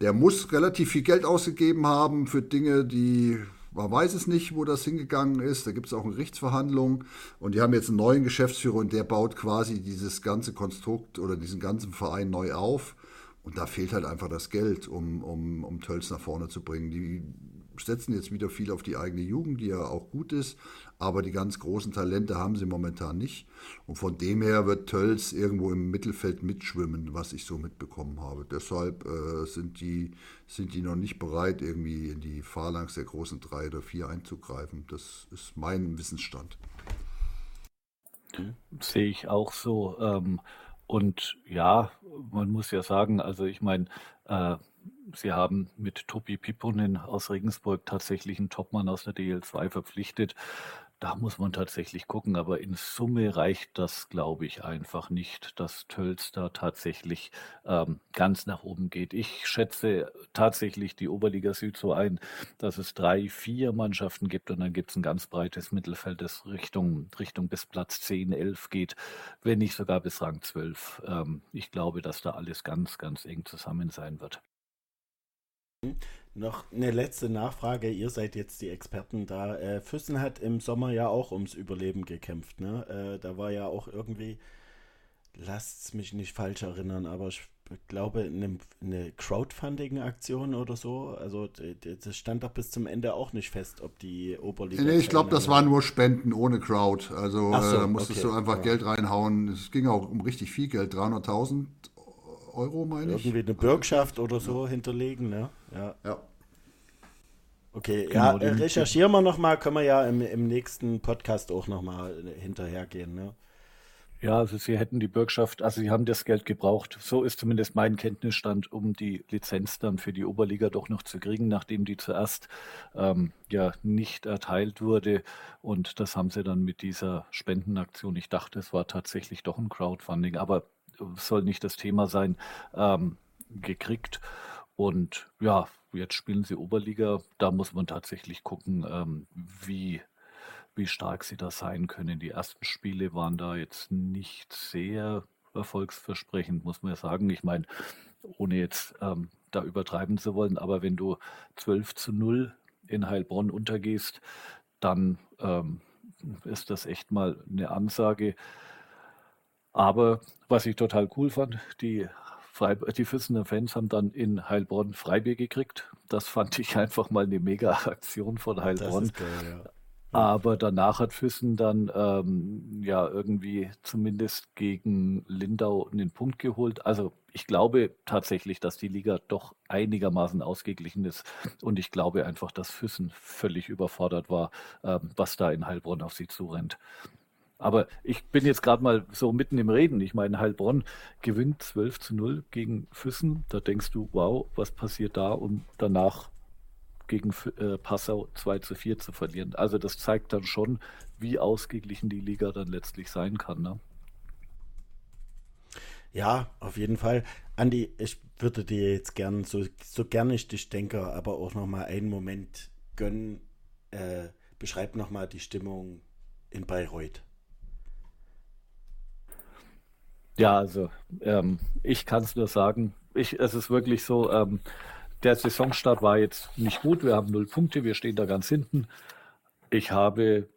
Der muss relativ viel Geld ausgegeben haben für Dinge, die man weiß es nicht, wo das hingegangen ist. Da gibt es auch eine Gerichtsverhandlung. Und die haben jetzt einen neuen Geschäftsführer und der baut quasi dieses ganze Konstrukt oder diesen ganzen Verein neu auf. Und da fehlt halt einfach das Geld, um, um, um Tölz nach vorne zu bringen. Die setzen jetzt wieder viel auf die eigene Jugend, die ja auch gut ist, aber die ganz großen Talente haben sie momentan nicht. Und von dem her wird Tölz irgendwo im Mittelfeld mitschwimmen, was ich so mitbekommen habe. Deshalb äh, sind, die, sind die noch nicht bereit, irgendwie in die Phalanx der großen drei oder vier einzugreifen. Das ist mein Wissensstand. Sehe ich auch so. Ähm, und ja, man muss ja sagen, also ich meine, äh, Sie haben mit Topi Pipponen aus Regensburg tatsächlich einen Topmann aus der DL2 verpflichtet. Da muss man tatsächlich gucken, aber in Summe reicht das, glaube ich, einfach nicht, dass Tölz da tatsächlich ähm, ganz nach oben geht. Ich schätze tatsächlich die Oberliga Süd so ein, dass es drei, vier Mannschaften gibt und dann gibt es ein ganz breites Mittelfeld, das Richtung, Richtung bis Platz 10, 11 geht, wenn nicht sogar bis Rang 12. Ähm, ich glaube, dass da alles ganz, ganz eng zusammen sein wird. Noch eine letzte Nachfrage. Ihr seid jetzt die Experten da. Äh, Füssen hat im Sommer ja auch ums Überleben gekämpft. Ne? Äh, da war ja auch irgendwie, lasst mich nicht falsch erinnern, aber glaube, eine, eine Crowdfunding-Aktion oder so. Also das stand doch bis zum Ende auch nicht fest, ob die Oberliga. Nee, ich glaube, das waren nur Spenden ohne Crowd. Also so, äh, musstest okay. du einfach ja. Geld reinhauen. Es ging auch um richtig viel Geld, 300.000 Euro, meine ich. Irgendwie eine Bürgschaft oder so ja. hinterlegen, ne? Ja. ja. Okay, genau, ja, recherchieren wir nochmal, können wir ja im, im nächsten Podcast auch nochmal hinterhergehen, ne? Ja, also sie hätten die Bürgschaft, also sie haben das Geld gebraucht. So ist zumindest mein Kenntnisstand, um die Lizenz dann für die Oberliga doch noch zu kriegen, nachdem die zuerst ähm, ja nicht erteilt wurde. Und das haben sie dann mit dieser Spendenaktion, ich dachte, es war tatsächlich doch ein Crowdfunding, aber soll nicht das Thema sein, ähm, gekriegt. Und ja, jetzt spielen sie Oberliga. Da muss man tatsächlich gucken, ähm, wie wie stark sie da sein können. Die ersten Spiele waren da jetzt nicht sehr erfolgsversprechend, muss man ja sagen. Ich meine, ohne jetzt ähm, da übertreiben zu wollen, aber wenn du 12 zu 0 in Heilbronn untergehst, dann ähm, ist das echt mal eine Ansage. Aber was ich total cool fand, die, die Füssener Fans haben dann in Heilbronn Freibier gekriegt. Das fand ich einfach mal eine mega Aktion von Heilbronn. Geil, ja. Aber danach hat Füssen dann ähm, ja irgendwie zumindest gegen Lindau einen Punkt geholt. Also ich glaube tatsächlich, dass die Liga doch einigermaßen ausgeglichen ist. Und ich glaube einfach, dass Füssen völlig überfordert war, ähm, was da in Heilbronn auf sie zurennt. Aber ich bin jetzt gerade mal so mitten im Reden. Ich meine, Heilbronn gewinnt 12 zu 0 gegen Füssen. Da denkst du, wow, was passiert da? Und danach gegen äh, Passau 2 zu 4 zu verlieren. Also das zeigt dann schon, wie ausgeglichen die Liga dann letztlich sein kann. Ne? Ja, auf jeden Fall. Andi, ich würde dir jetzt gern, so, so gerne ich dich denke, aber auch nochmal einen Moment gönnen. Äh, beschreib nochmal die Stimmung in Bayreuth. Ja, also ähm, ich kann es nur sagen. Ich, es ist wirklich so, ähm, der Saisonstart war jetzt nicht gut. Wir haben null Punkte, wir stehen da ganz hinten. Ich habe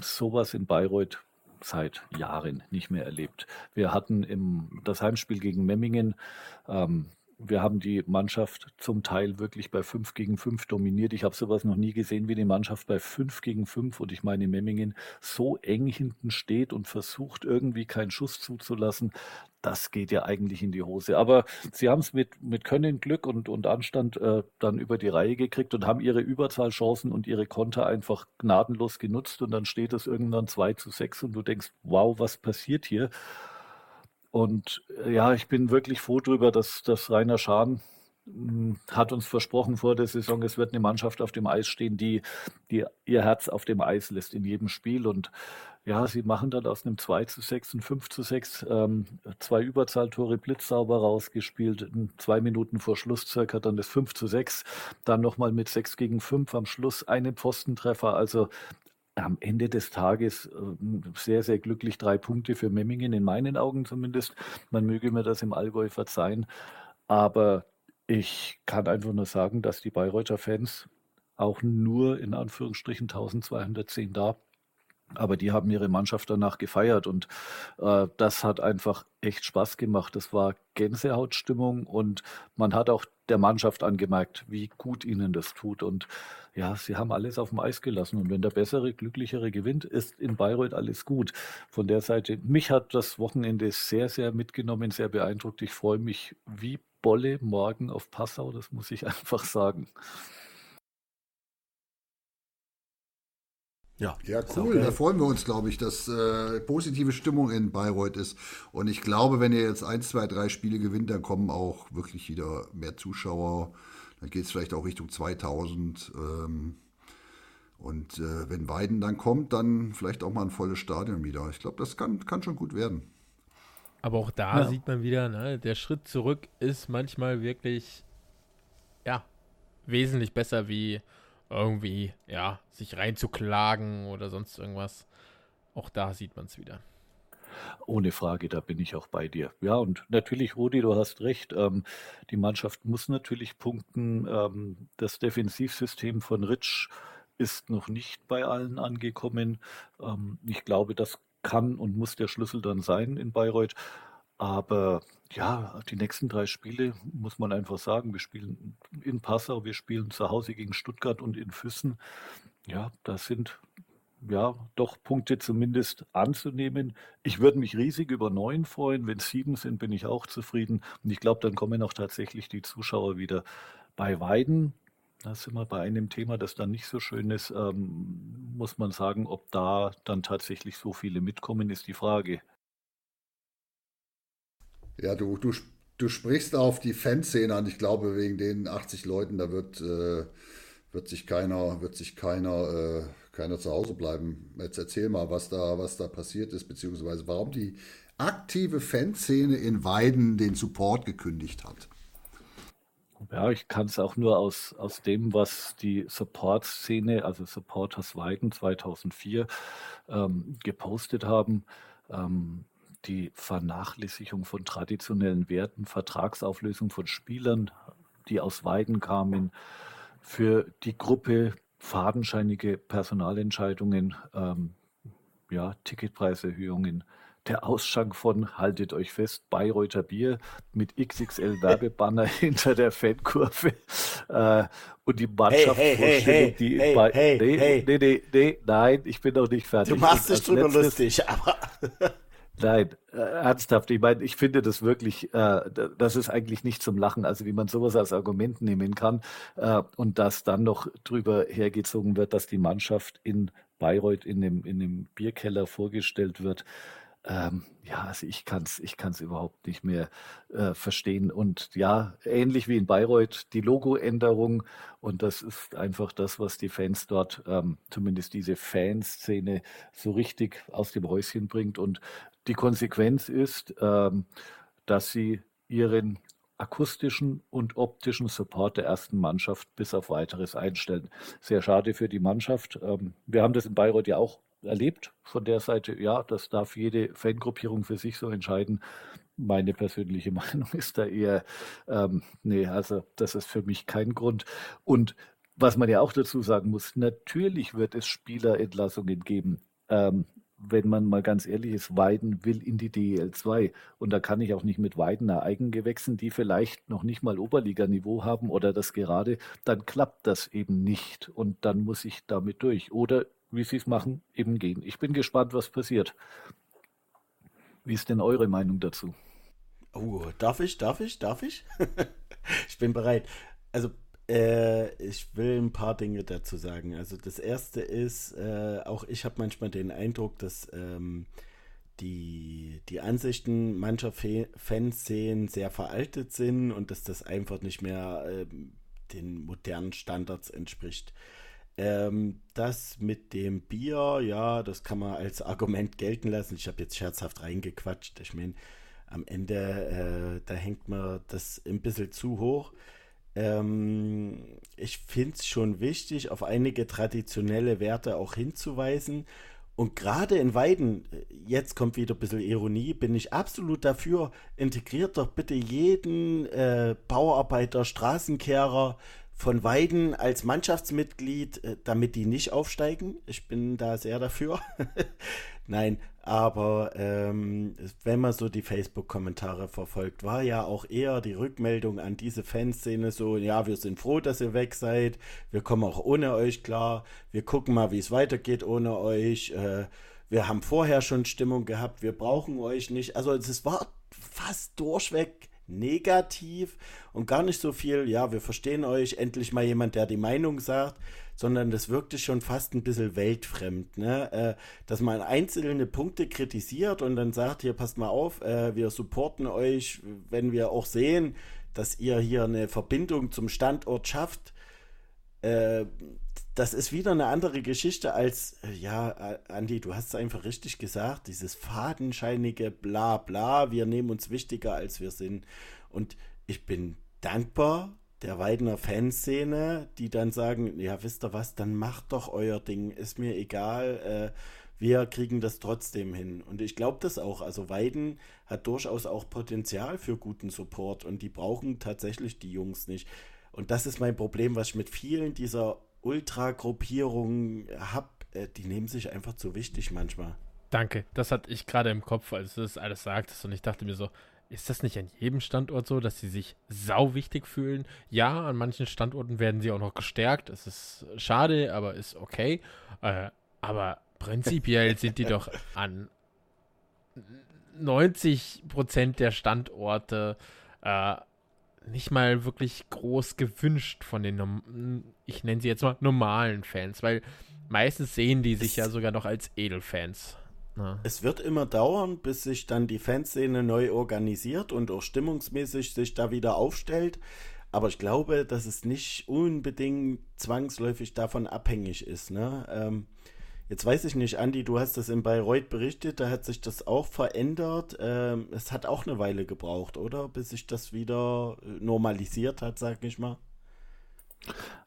sowas in Bayreuth seit Jahren nicht mehr erlebt. Wir hatten im, das Heimspiel gegen Memmingen ähm, wir haben die Mannschaft zum Teil wirklich bei 5 gegen 5 dominiert. Ich habe sowas noch nie gesehen, wie die Mannschaft bei 5 gegen 5 und ich meine Memmingen so eng hinten steht und versucht irgendwie keinen Schuss zuzulassen. Das geht ja eigentlich in die Hose. Aber sie haben es mit, mit Können, Glück und, und Anstand äh, dann über die Reihe gekriegt und haben ihre Überzahlchancen und ihre Konter einfach gnadenlos genutzt. Und dann steht es irgendwann 2 zu 6 und du denkst, wow, was passiert hier? Und äh, ja, ich bin wirklich froh darüber, dass, dass Rainer Schahn hm, hat uns versprochen vor der Saison, es wird eine Mannschaft auf dem Eis stehen, die, die ihr Herz auf dem Eis lässt in jedem Spiel. Und ja, sie machen dann aus einem 2 zu 6 und 5 zu 6 ähm, zwei Überzahltore blitzsauber rausgespielt, zwei Minuten vor Schluss circa dann das 5 zu 6, dann nochmal mit 6 gegen 5 am Schluss einen Pfostentreffer. Also am Ende des Tages äh, sehr, sehr glücklich drei Punkte für Memmingen, in meinen Augen zumindest. Man möge mir das im Allgäu verzeihen. Aber ich kann einfach nur sagen, dass die Bayreuther Fans auch nur in Anführungsstrichen 1210 da aber die haben ihre Mannschaft danach gefeiert und äh, das hat einfach echt Spaß gemacht. Das war Gänsehautstimmung und man hat auch der Mannschaft angemerkt, wie gut ihnen das tut. Und ja, sie haben alles auf dem Eis gelassen. Und wenn der bessere, glücklichere gewinnt, ist in Bayreuth alles gut. Von der Seite, mich hat das Wochenende sehr, sehr mitgenommen, sehr beeindruckt. Ich freue mich wie Bolle morgen auf Passau, das muss ich einfach sagen. Ja, ja cool. Da freuen wir uns, glaube ich, dass äh, positive Stimmung in Bayreuth ist. Und ich glaube, wenn ihr jetzt ein, zwei, drei Spiele gewinnt, dann kommen auch wirklich wieder mehr Zuschauer. Dann geht es vielleicht auch Richtung 2000. Ähm, und äh, wenn Weiden dann kommt, dann vielleicht auch mal ein volles Stadion wieder. Ich glaube, das kann, kann schon gut werden. Aber auch da ja. sieht man wieder, ne, der Schritt zurück ist manchmal wirklich, ja, wesentlich besser wie irgendwie, ja, sich reinzuklagen oder sonst irgendwas. Auch da sieht man es wieder. Ohne Frage, da bin ich auch bei dir. Ja, und natürlich, Rudi, du hast recht. Ähm, die Mannschaft muss natürlich punkten. Ähm, das Defensivsystem von Ritsch ist noch nicht bei allen angekommen. Ähm, ich glaube, das kann und muss der Schlüssel dann sein in Bayreuth. Aber ja, die nächsten drei Spiele muss man einfach sagen. Wir spielen in Passau, wir spielen zu Hause gegen Stuttgart und in Füssen. Ja, das sind ja doch Punkte zumindest anzunehmen. Ich würde mich riesig über neun freuen. Wenn sieben sind, bin ich auch zufrieden. Und ich glaube, dann kommen auch tatsächlich die Zuschauer wieder. Bei Weiden, da sind wir bei einem Thema, das dann nicht so schön ist, ähm, muss man sagen, ob da dann tatsächlich so viele mitkommen, ist die Frage. Ja, du, du, du sprichst auf die Fanszene an. Ich glaube, wegen den 80 Leuten, da wird, äh, wird sich keiner, wird sich keiner, äh, keiner zu Hause bleiben. Jetzt erzähl mal, was da, was da passiert ist, beziehungsweise warum die aktive Fanszene in Weiden den Support gekündigt hat. Ja, ich kann es auch nur aus, aus dem, was die Support-Szene, also Supporters Weiden 2004 ähm, gepostet haben. Ähm, die Vernachlässigung von traditionellen Werten, Vertragsauflösung von Spielern, die aus Weiden kamen, für die Gruppe fadenscheinige Personalentscheidungen, ähm, ja, Ticketpreiserhöhungen, der Ausschank von, haltet euch fest, Bayreuther Bier mit XXL Werbebanner hinter der Fankurve äh, und die Mannschaft, hey, hey, hey, die hey, bei, hey, nee, hey. nee, nee, nee, nein, ich bin noch nicht fertig. Du machst dich drüber lustig, aber Nein, äh, ernsthaft. Ich meine, ich finde das wirklich, äh, das ist eigentlich nicht zum Lachen. Also wie man sowas als Argument nehmen kann äh, und dass dann noch drüber hergezogen wird, dass die Mannschaft in Bayreuth in dem, in dem Bierkeller vorgestellt wird. Ähm, ja, also ich kann es ich kann's überhaupt nicht mehr äh, verstehen. Und ja, ähnlich wie in Bayreuth, die Logoänderung. Und das ist einfach das, was die Fans dort, ähm, zumindest diese Fanszene, so richtig aus dem Häuschen bringt. Und die Konsequenz ist, ähm, dass sie ihren akustischen und optischen Support der ersten Mannschaft bis auf weiteres einstellen. Sehr schade für die Mannschaft. Ähm, wir haben das in Bayreuth ja auch erlebt von der Seite. Ja, das darf jede Fangruppierung für sich so entscheiden. Meine persönliche Meinung ist da eher, ähm, nee, also das ist für mich kein Grund. Und was man ja auch dazu sagen muss, natürlich wird es Spielerentlassungen geben. Ähm, wenn man mal ganz ehrlich ist, Weiden will in die DEL 2. Und da kann ich auch nicht mit Weidener Eigengewächsen, die vielleicht noch nicht mal Oberliganiveau haben oder das gerade, dann klappt das eben nicht. Und dann muss ich damit durch. Oder wie sie es machen, eben gehen. Ich bin gespannt, was passiert. Wie ist denn eure Meinung dazu? Oh, darf ich, darf ich, darf ich? ich bin bereit. Also äh, ich will ein paar Dinge dazu sagen. Also das erste ist, äh, auch ich habe manchmal den Eindruck, dass ähm, die, die Ansichten mancher Fe Fanszenen sehr veraltet sind und dass das einfach nicht mehr äh, den modernen Standards entspricht. Ähm, das mit dem Bier, ja, das kann man als Argument gelten lassen. Ich habe jetzt scherzhaft reingequatscht. Ich meine, am Ende, äh, da hängt man das ein bisschen zu hoch. Ähm, ich finde es schon wichtig, auf einige traditionelle Werte auch hinzuweisen. Und gerade in Weiden, jetzt kommt wieder ein bisschen Ironie, bin ich absolut dafür, integriert doch bitte jeden äh, Bauarbeiter, Straßenkehrer von Weiden als Mannschaftsmitglied, äh, damit die nicht aufsteigen. Ich bin da sehr dafür. Nein, aber ähm, wenn man so die Facebook-Kommentare verfolgt, war ja auch eher die Rückmeldung an diese Fanszene so, ja, wir sind froh, dass ihr weg seid, wir kommen auch ohne euch klar, wir gucken mal, wie es weitergeht ohne euch, äh, wir haben vorher schon Stimmung gehabt, wir brauchen euch nicht. Also es war fast durchweg negativ und gar nicht so viel, ja, wir verstehen euch, endlich mal jemand, der die Meinung sagt, sondern das wirkte schon fast ein bisschen weltfremd, ne? Äh, dass man einzelne Punkte kritisiert und dann sagt, hier passt mal auf, äh, wir supporten euch, wenn wir auch sehen, dass ihr hier eine Verbindung zum Standort schafft. Äh, das ist wieder eine andere Geschichte als, äh, ja, äh, Andi, du hast es einfach richtig gesagt, dieses fadenscheinige Bla-Bla, wir nehmen uns wichtiger, als wir sind. Und ich bin dankbar der Weidener Fanszene, die dann sagen, ja, wisst ihr was, dann macht doch euer Ding, ist mir egal, äh, wir kriegen das trotzdem hin. Und ich glaube das auch. Also Weiden hat durchaus auch Potenzial für guten Support und die brauchen tatsächlich die Jungs nicht. Und das ist mein Problem, was ich mit vielen dieser Ultra-Gruppierungen habe. Äh, die nehmen sich einfach zu wichtig manchmal. Danke, das hatte ich gerade im Kopf, als du das alles sagtest und ich dachte mir so, ist das nicht an jedem Standort so, dass sie sich sau wichtig fühlen? Ja, an manchen Standorten werden sie auch noch gestärkt. Es ist schade, aber ist okay. Äh, aber prinzipiell sind die doch an 90 Prozent der Standorte äh, nicht mal wirklich groß gewünscht von den, ich nenne sie jetzt mal normalen Fans, weil meistens sehen die sich ja sogar noch als Edelfans. Ja. Es wird immer dauern, bis sich dann die Fanszene neu organisiert und auch stimmungsmäßig sich da wieder aufstellt. Aber ich glaube, dass es nicht unbedingt zwangsläufig davon abhängig ist. Ne? Ähm, jetzt weiß ich nicht, Andi, du hast das in Bayreuth berichtet, da hat sich das auch verändert. Ähm, es hat auch eine Weile gebraucht, oder? Bis sich das wieder äh, normalisiert hat, sag ich mal.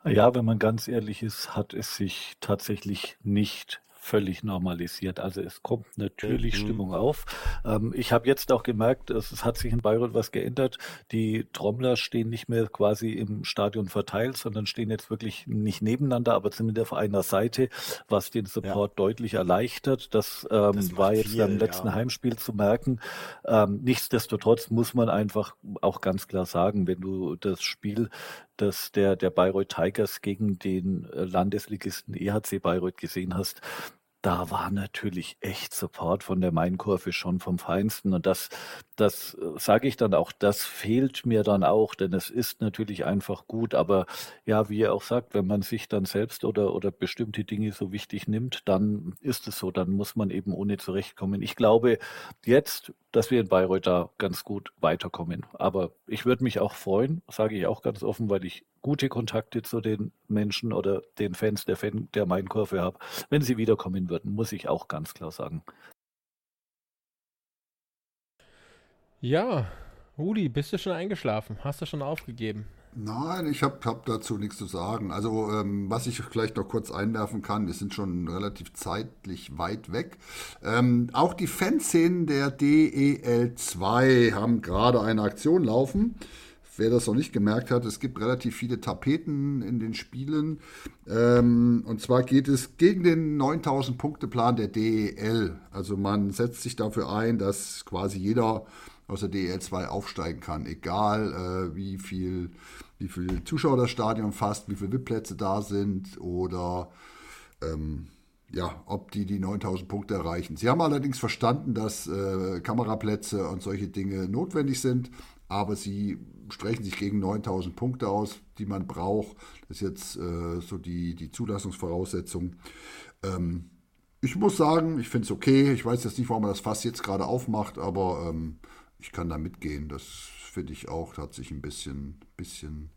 Ja, wenn man ganz ehrlich ist, hat es sich tatsächlich nicht völlig normalisiert. Also es kommt natürlich mhm. Stimmung auf. Ähm, ich habe jetzt auch gemerkt, es, es, hat sich in Bayreuth was geändert. Die Trommler stehen nicht mehr quasi im Stadion verteilt, sondern stehen jetzt wirklich nicht nebeneinander, aber zumindest auf einer Seite, was den Support ja. deutlich erleichtert. Das, ähm, das war jetzt viel, im letzten ja. Heimspiel zu merken. Ähm, nichtsdestotrotz muss man einfach auch ganz klar sagen, wenn du das Spiel das der, der Bayreuth Tigers gegen den äh, Landesligisten EHC Bayreuth gesehen hast, da war natürlich echt Support von der Mainkurve schon vom Feinsten. Und das, das äh, sage ich dann auch, das fehlt mir dann auch, denn es ist natürlich einfach gut. Aber ja, wie ihr auch sagt, wenn man sich dann selbst oder, oder bestimmte Dinge so wichtig nimmt, dann ist es so, dann muss man eben ohne zurechtkommen. Ich glaube jetzt, dass wir in Bayreuth da ganz gut weiterkommen. Aber ich würde mich auch freuen, sage ich auch ganz offen, weil ich gute Kontakte zu den Menschen oder den Fans der, Fan, der Mainkurve habe, wenn sie wiederkommen würden, muss ich auch ganz klar sagen. Ja, Rudi, bist du schon eingeschlafen? Hast du schon aufgegeben? Nein, ich habe hab dazu nichts zu sagen. Also, ähm, was ich vielleicht noch kurz einwerfen kann, wir sind schon relativ zeitlich weit weg. Ähm, auch die Fanszenen der DEL2 haben gerade eine Aktion laufen. Wer das noch nicht gemerkt hat, es gibt relativ viele Tapeten in den Spielen. Ähm, und zwar geht es gegen den 9000 Punkte Plan der DEL. Also man setzt sich dafür ein, dass quasi jeder aus der DEL2 aufsteigen kann, egal äh, wie viel wie viel Zuschauer das Stadion fasst, wie viele VIP-Plätze da sind oder ähm, ja, ob die die 9000 Punkte erreichen. Sie haben allerdings verstanden, dass äh, Kameraplätze und solche Dinge notwendig sind, aber sie sprechen sich gegen 9000 Punkte aus, die man braucht. Das ist jetzt äh, so die, die Zulassungsvoraussetzung. Ähm, ich muss sagen, ich finde es okay. Ich weiß jetzt nicht, warum man das Fass jetzt gerade aufmacht, aber ähm, ich kann da mitgehen. Das finde ich auch, hat sich ein bisschen, bisschen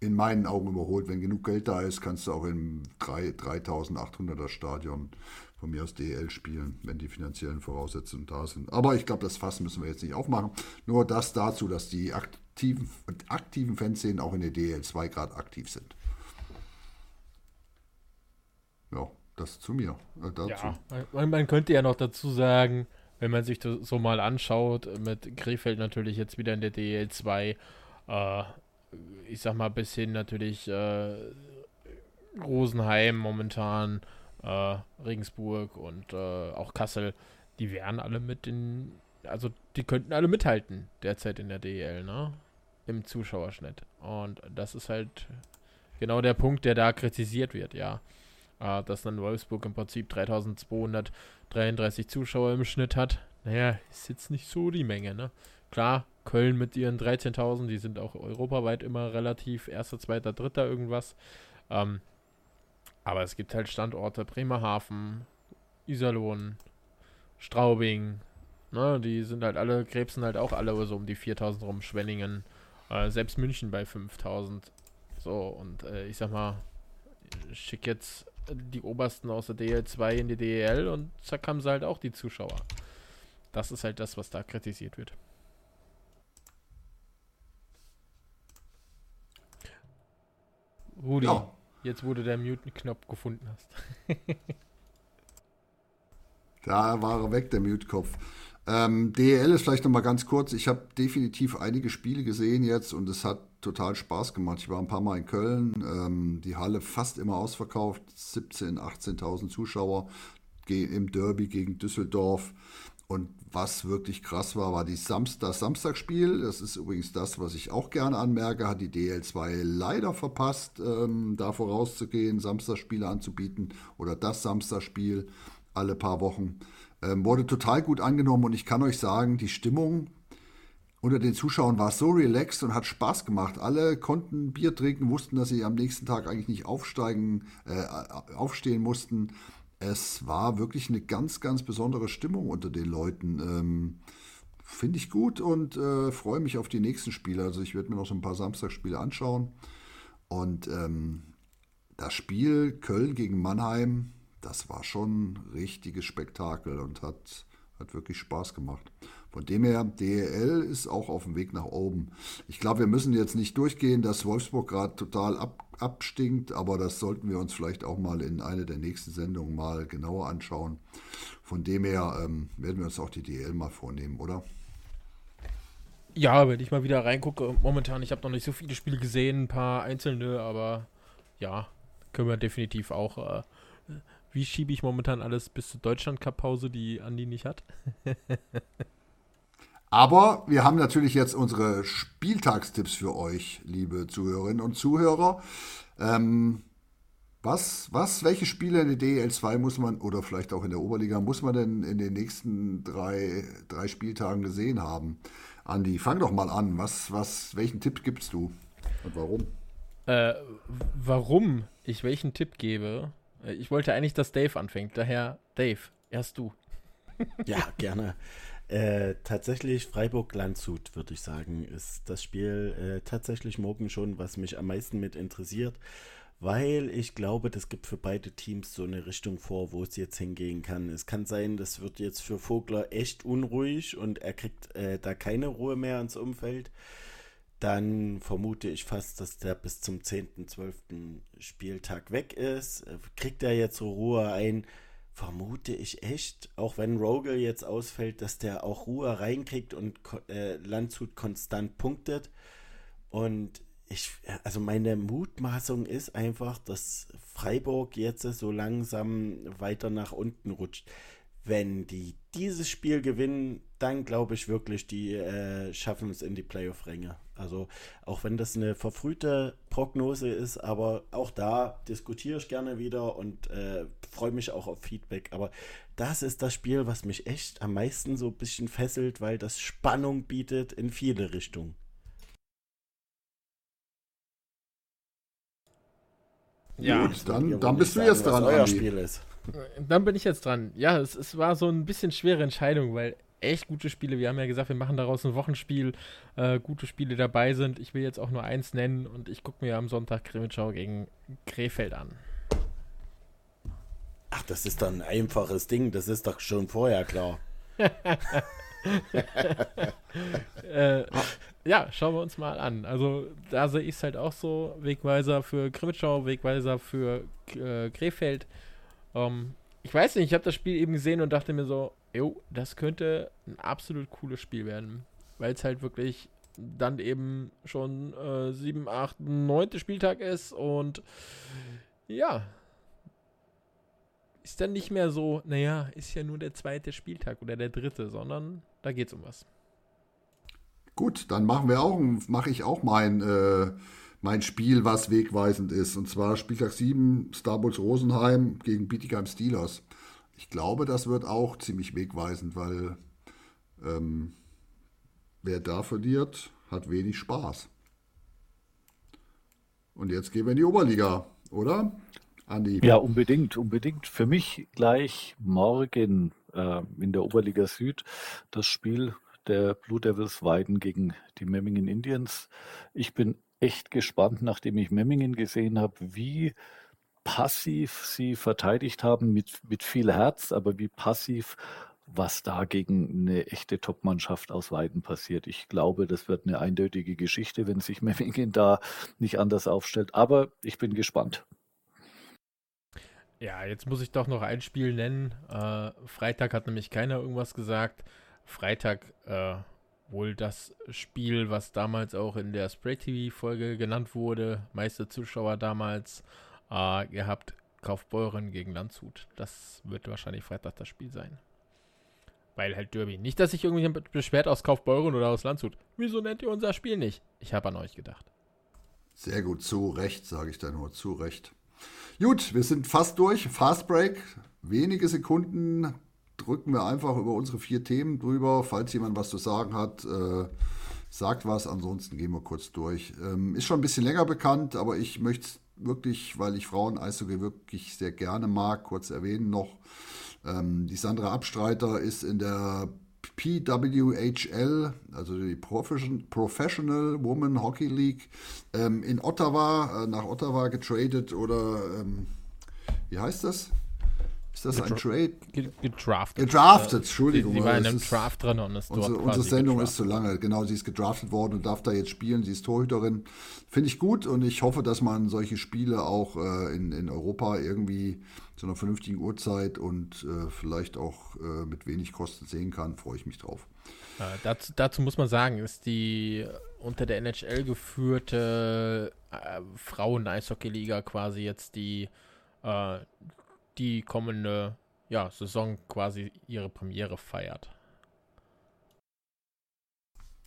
in meinen Augen überholt. Wenn genug Geld da ist, kannst du auch im 3800er Stadion von mir aus DL spielen, wenn die finanziellen Voraussetzungen da sind. Aber ich glaube, das Fass müssen wir jetzt nicht aufmachen. Nur das dazu, dass die aktiven, aktiven Fanszenen auch in der DL2 gerade aktiv sind. Ja, das zu mir. Äh, dazu. Ja, man könnte ja noch dazu sagen, wenn man sich das so mal anschaut, mit Krefeld natürlich jetzt wieder in der DL2, äh, ich sag mal, bis hin natürlich äh, Rosenheim momentan, äh, Regensburg und äh, auch Kassel, die wären alle mit in, also die könnten alle mithalten derzeit in der DL, ne? Im Zuschauerschnitt. Und das ist halt genau der Punkt, der da kritisiert wird, ja. Äh, dass dann Wolfsburg im Prinzip 3233 Zuschauer im Schnitt hat. Naja, ist jetzt nicht so die Menge, ne? Klar, Köln mit ihren 13.000, die sind auch europaweit immer relativ erster, zweiter, dritter irgendwas. Ähm, aber es gibt halt Standorte, Bremerhaven, Iserlohn, Straubing, ne, die sind halt alle, krebsen halt auch alle so um die 4000 rum, Schwenningen, äh, selbst München bei 5000. So, und äh, ich sag mal, schick jetzt die Obersten aus der DL2 in die DL und zack haben sie halt auch die Zuschauer. Das ist halt das, was da kritisiert wird. Rudi, ja. jetzt wo du der Mute-Knopf gefunden hast. da war er weg, der Mute-Kopf. Ähm, DEL ist vielleicht nochmal ganz kurz. Ich habe definitiv einige Spiele gesehen jetzt und es hat total Spaß gemacht. Ich war ein paar Mal in Köln, ähm, die Halle fast immer ausverkauft, 17.000, 18.000 Zuschauer. im Derby gegen Düsseldorf. Und was wirklich krass war, war die Samstag Samstagspiel. Das ist übrigens das, was ich auch gerne anmerke, hat die DL2 leider verpasst, ähm, da vorauszugehen, Samstagspiele anzubieten oder das Samstagspiel alle paar Wochen. Ähm, wurde total gut angenommen und ich kann euch sagen, die Stimmung unter den Zuschauern war so relaxed und hat Spaß gemacht. Alle konnten Bier trinken, wussten, dass sie am nächsten Tag eigentlich nicht aufsteigen, äh, aufstehen mussten es war wirklich eine ganz, ganz besondere Stimmung unter den Leuten. Ähm, Finde ich gut und äh, freue mich auf die nächsten Spiele. Also ich werde mir noch so ein paar Samstagsspiele anschauen. Und ähm, das Spiel Köln gegen Mannheim, das war schon ein richtiges Spektakel und hat, hat wirklich Spaß gemacht. Von dem her, DEL ist auch auf dem Weg nach oben. Ich glaube, wir müssen jetzt nicht durchgehen, dass Wolfsburg gerade total ab, abstinkt, aber das sollten wir uns vielleicht auch mal in einer der nächsten Sendungen mal genauer anschauen. Von dem her ähm, werden wir uns auch die DEL mal vornehmen, oder? Ja, wenn ich mal wieder reingucke, momentan, ich habe noch nicht so viele Spiele gesehen, ein paar einzelne, aber ja, können wir definitiv auch. Äh, wie schiebe ich momentan alles bis zur Deutschland-Cup-Pause, die Andi nicht hat? Aber wir haben natürlich jetzt unsere Spieltagstipps für euch, liebe Zuhörerinnen und Zuhörer. Ähm, was, was, welche Spiele in der DL2 muss man, oder vielleicht auch in der Oberliga, muss man denn in den nächsten drei, drei Spieltagen gesehen haben? Andi, fang doch mal an. Was, was, welchen Tipp gibst du und warum? Äh, warum ich welchen Tipp gebe? Äh, ich wollte eigentlich, dass Dave anfängt. Daher, Dave, erst du. ja, gerne. Äh, tatsächlich Freiburg-Landshut, würde ich sagen, ist das Spiel äh, tatsächlich morgen schon, was mich am meisten mit interessiert, weil ich glaube, das gibt für beide Teams so eine Richtung vor, wo es jetzt hingehen kann. Es kann sein, das wird jetzt für Vogler echt unruhig und er kriegt äh, da keine Ruhe mehr ins Umfeld. Dann vermute ich fast, dass der bis zum 10., 12. Spieltag weg ist. Kriegt er jetzt so Ruhe ein? vermute ich echt, auch wenn Rogel jetzt ausfällt, dass der auch Ruhe reinkriegt und äh, Landshut konstant punktet. Und ich, also meine Mutmaßung ist einfach, dass Freiburg jetzt so langsam weiter nach unten rutscht wenn die dieses Spiel gewinnen, dann glaube ich wirklich, die äh, schaffen es in die Playoff-Ränge. Also auch wenn das eine verfrühte Prognose ist, aber auch da diskutiere ich gerne wieder und äh, freue mich auch auf Feedback. Aber das ist das Spiel, was mich echt am meisten so ein bisschen fesselt, weil das Spannung bietet in viele Richtungen. Ja, Gut, dann, dann bist du jetzt dran. Was euer Spiel ist. Dann bin ich jetzt dran. Ja, es, es war so ein bisschen schwere Entscheidung, weil echt gute Spiele, wir haben ja gesagt, wir machen daraus ein Wochenspiel, äh, gute Spiele dabei sind. Ich will jetzt auch nur eins nennen und ich gucke mir am Sonntag Grimmitschau gegen Krefeld an. Ach, das ist dann ein einfaches Ding, das ist doch schon vorher klar. äh, ja, schauen wir uns mal an. Also da sehe ich es halt auch so, Wegweiser für Grimmitschau, Wegweiser für äh, Krefeld. Ähm, ich weiß nicht, ich habe das Spiel eben gesehen und dachte mir so, jo, das könnte ein absolut cooles Spiel werden. Weil es halt wirklich dann eben schon äh, 7, 8, 9. Spieltag ist und ja, ist dann nicht mehr so, naja, ist ja nur der zweite Spieltag oder der dritte, sondern da geht es um was. Gut, dann machen wir auch, mache ich auch mein äh, mein Spiel, was wegweisend ist. Und zwar Spieltag 7, Starbucks Rosenheim gegen Bietigheim Steelers. Ich glaube, das wird auch ziemlich wegweisend, weil ähm, wer da verliert, hat wenig Spaß. Und jetzt gehen wir in die Oberliga, oder? Andi. Ja, unbedingt, unbedingt. Für mich gleich morgen äh, in der Oberliga Süd das Spiel der Blue Devils Weiden gegen die Memmingen Indians. Ich bin echt gespannt, nachdem ich Memmingen gesehen habe, wie passiv sie verteidigt haben, mit, mit viel Herz, aber wie passiv, was da gegen eine echte Top-Mannschaft aus Weiden passiert. Ich glaube, das wird eine eindeutige Geschichte, wenn sich Memmingen da nicht anders aufstellt. Aber ich bin gespannt. Ja, jetzt muss ich doch noch ein Spiel nennen. Äh, Freitag hat nämlich keiner irgendwas gesagt. Freitag äh, wohl das Spiel, was damals auch in der Spray TV-Folge genannt wurde. Meiste Zuschauer damals. Äh, ihr habt Kaufbeuren gegen Landshut. Das wird wahrscheinlich Freitag das Spiel sein. Weil halt Derby. Nicht, dass sich irgendwie beschwert aus Kaufbeuren oder aus Landshut. Wieso nennt ihr unser Spiel nicht? Ich habe an euch gedacht. Sehr gut, zu Recht, sage ich da nur, zu Recht. Gut, wir sind fast durch. Fast Break. Wenige Sekunden drücken wir einfach über unsere vier Themen drüber. Falls jemand was zu sagen hat, äh, sagt was. Ansonsten gehen wir kurz durch. Ähm, ist schon ein bisschen länger bekannt, aber ich möchte es wirklich, weil ich Frauen-Eishockey wirklich sehr gerne mag, kurz erwähnen noch. Ähm, die Sandra Abstreiter ist in der PWHL, also die Professional Woman Hockey League, ähm, in Ottawa, äh, nach Ottawa getradet oder ähm, wie heißt das? Ist das ein Trade? Gedraftet. Gedraftet, Entschuldigung. Sie, sie war in einem Draft drin und ist unsere, unsere Sendung ist zu lange. Genau, sie ist gedraftet worden und darf da jetzt spielen. Sie ist Torhüterin. Finde ich gut und ich hoffe, dass man solche Spiele auch äh, in, in Europa irgendwie zu einer vernünftigen Uhrzeit und äh, vielleicht auch äh, mit wenig Kosten sehen kann. Freue ich mich drauf. Äh, dazu, dazu, muss man sagen, ist die unter der NHL geführte äh, Frauen-Eishockey-Liga quasi jetzt die äh, die kommende ja, Saison quasi ihre Premiere feiert.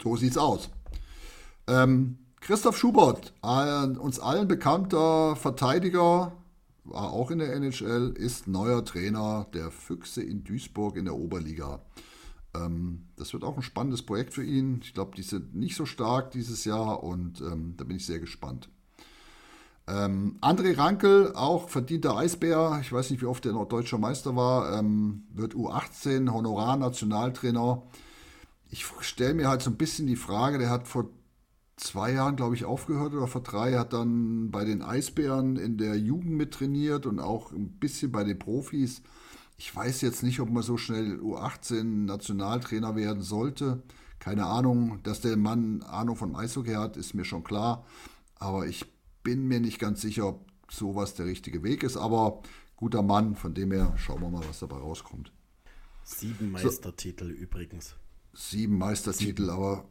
So sieht's aus. Ähm, Christoph Schubert, ein uns allen bekannter Verteidiger, war auch in der NHL, ist neuer Trainer der Füchse in Duisburg in der Oberliga. Ähm, das wird auch ein spannendes Projekt für ihn. Ich glaube, die sind nicht so stark dieses Jahr und ähm, da bin ich sehr gespannt. Ähm, André Rankel, auch verdienter Eisbär, ich weiß nicht, wie oft er noch deutscher Meister war, ähm, wird U18 Honorar-Nationaltrainer. Ich stelle mir halt so ein bisschen die Frage, der hat vor zwei Jahren, glaube ich, aufgehört oder vor drei, hat dann bei den Eisbären in der Jugend mit trainiert und auch ein bisschen bei den Profis. Ich weiß jetzt nicht, ob man so schnell U18 Nationaltrainer werden sollte. Keine Ahnung, dass der Mann Ahnung von Eishockey hat, ist mir schon klar. Aber ich bin mir nicht ganz sicher, ob sowas der richtige Weg ist, aber guter Mann, von dem her schauen wir mal, was dabei rauskommt. Sieben Meistertitel so, übrigens. Sieben Meistertitel, sieben. aber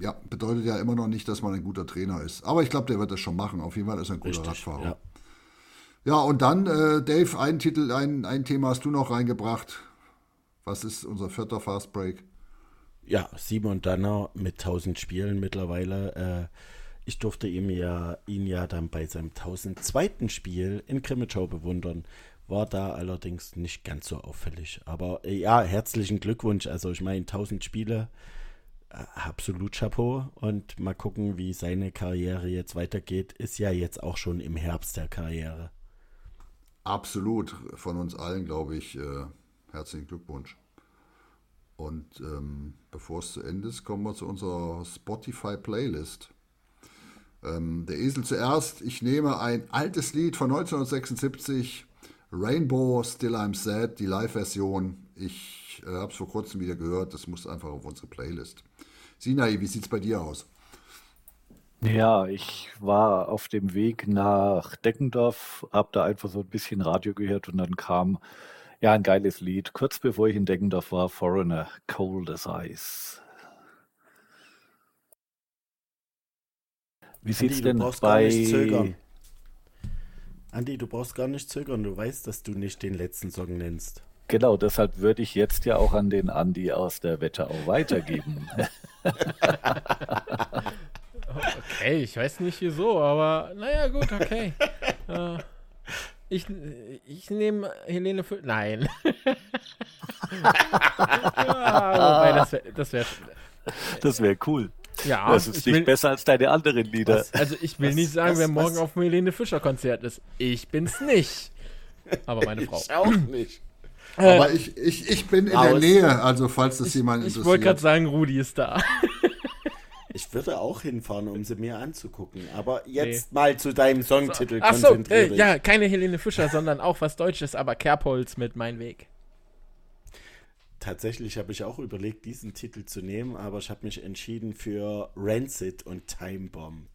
ja, bedeutet ja immer noch nicht, dass man ein guter Trainer ist. Aber ich glaube, der wird das schon machen. Auf jeden Fall ist er ein guter Richtig, Radfahrer. Ja. ja, und dann, äh, Dave, ein Titel, ein, ein Thema hast du noch reingebracht. Was ist unser vierter Fast Break? Ja, Simon Danner mit 1000 Spielen mittlerweile. Äh, ich durfte ihm ja, ihn ja dann bei seinem 1002. Spiel in Krimitschau bewundern. War da allerdings nicht ganz so auffällig. Aber äh, ja, herzlichen Glückwunsch. Also ich meine, 1000 Spiele, äh, absolut Chapeau. Und mal gucken, wie seine Karriere jetzt weitergeht. Ist ja jetzt auch schon im Herbst der Karriere. Absolut. Von uns allen, glaube ich, äh, herzlichen Glückwunsch. Und ähm, bevor es zu Ende ist, kommen wir zu unserer Spotify-Playlist. Ähm, der Esel zuerst. Ich nehme ein altes Lied von 1976, Rainbow Still I'm Sad, die Live-Version. Ich äh, habe es vor kurzem wieder gehört. Das muss einfach auf unsere Playlist. Sinai, wie sieht es bei dir aus? Ja, ich war auf dem Weg nach Deckendorf, habe da einfach so ein bisschen Radio gehört und dann kam ja ein geiles Lied. Kurz bevor ich in Deckendorf war, Foreigner, Cold as Ice. Wie sieht es denn bei... Andi, du brauchst gar nicht zögern. Du weißt, dass du nicht den letzten Song nennst. Genau, deshalb würde ich jetzt ja auch an den Andi aus der Wetterau weitergeben. okay, ich weiß nicht wieso, aber naja, gut, okay. uh, ich, ich nehme Helene für. Nein. ja, wobei, das wäre das wär, das wär cool. Ja, das ist nicht will, besser als deine anderen Lieder. Was, also ich will was, nicht sagen, was, wer morgen auf dem Helene Fischer Konzert ist. Ich bin's nicht. Aber meine Frau. Ich auch nicht. Aber ich, ich, ich bin in der Nähe, also falls das ich, jemand interessiert. Ich wollte gerade sagen, Rudi ist da. Ich würde auch hinfahren, um sie mir anzugucken. Aber jetzt nee. mal zu deinem Songtitel Ach so, äh, ja, keine Helene Fischer, sondern auch was Deutsches, aber Kerbholz mit Mein Weg. Tatsächlich habe ich auch überlegt, diesen Titel zu nehmen, aber ich habe mich entschieden für Rancid und Time Bomb.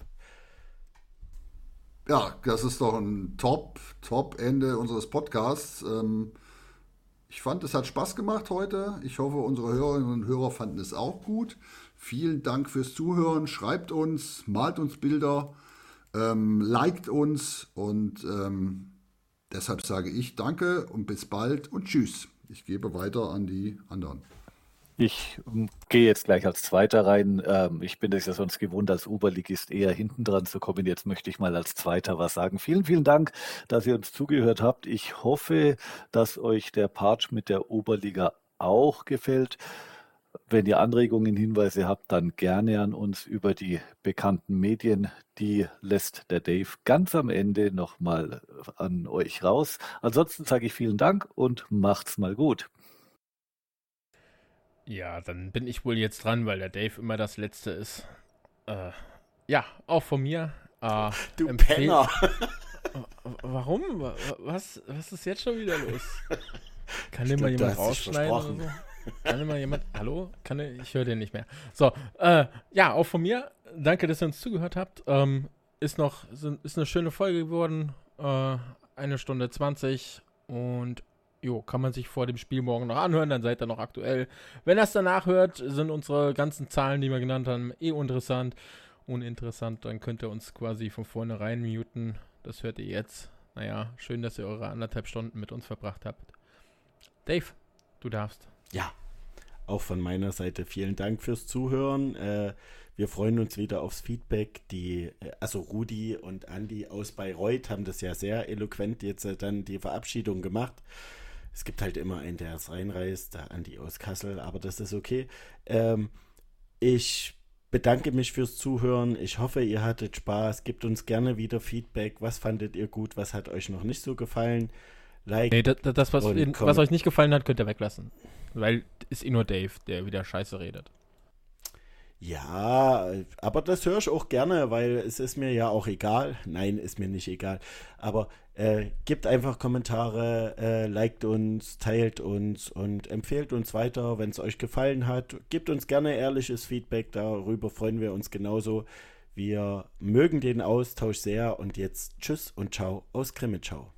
Ja, das ist doch ein Top, Top-Ende unseres Podcasts. Ähm, ich fand, es hat Spaß gemacht heute. Ich hoffe, unsere Hörerinnen und Hörer fanden es auch gut. Vielen Dank fürs Zuhören. Schreibt uns, malt uns Bilder, ähm, liked uns und ähm, deshalb sage ich danke und bis bald und tschüss. Ich gebe weiter an die anderen. Ich ähm, gehe jetzt gleich als Zweiter rein. Ähm, ich bin es ja sonst gewohnt, als Oberligist eher hinten dran zu kommen. Jetzt möchte ich mal als Zweiter was sagen. Vielen, vielen Dank, dass ihr uns zugehört habt. Ich hoffe, dass euch der Part mit der Oberliga auch gefällt. Wenn ihr Anregungen, Hinweise habt, dann gerne an uns über die bekannten Medien. Die lässt der Dave ganz am Ende nochmal an euch raus. Ansonsten sage ich vielen Dank und macht's mal gut. Ja, dann bin ich wohl jetzt dran, weil der Dave immer das Letzte ist. Äh, ja, auch von mir. Äh, du Penner! Warum? Was, was ist jetzt schon wieder los? Kann dir mal jemand rausschneiden oder so? Kann mal jemand. Hallo? Kann ich, höre den nicht mehr. So, äh, ja, auch von mir. Danke, dass ihr uns zugehört habt. Ähm, ist noch, ist eine schöne Folge geworden. Äh, eine Stunde 20 und jo, kann man sich vor dem Spiel morgen noch anhören, dann seid ihr noch aktuell. Wenn ihr es danach hört, sind unsere ganzen Zahlen, die wir genannt haben, eh uninteressant. Uninteressant, dann könnt ihr uns quasi von vornherein muten. Das hört ihr jetzt. Naja, schön, dass ihr eure anderthalb Stunden mit uns verbracht habt. Dave, du darfst. Ja, auch von meiner Seite vielen Dank fürs Zuhören. Äh, wir freuen uns wieder aufs Feedback. Die, äh, also Rudi und Andy aus Bayreuth haben das ja sehr eloquent jetzt äh, dann die Verabschiedung gemacht. Es gibt halt immer einen, der es reinreißt, der Andi aus Kassel, aber das ist okay. Ähm, ich bedanke mich fürs Zuhören. Ich hoffe, ihr hattet Spaß. Gebt uns gerne wieder Feedback. Was fandet ihr gut? Was hat euch noch nicht so gefallen? Like nee, das, das was, in, was euch nicht gefallen hat, könnt ihr weglassen. Weil ist eh nur Dave, der wieder Scheiße redet. Ja, aber das höre ich auch gerne, weil es ist mir ja auch egal. Nein, ist mir nicht egal. Aber äh, gebt einfach Kommentare, äh, liked uns, teilt uns und empfehlt uns weiter, wenn es euch gefallen hat. Gebt uns gerne ehrliches Feedback, darüber freuen wir uns genauso. Wir mögen den Austausch sehr und jetzt tschüss und ciao aus Grimmitschau.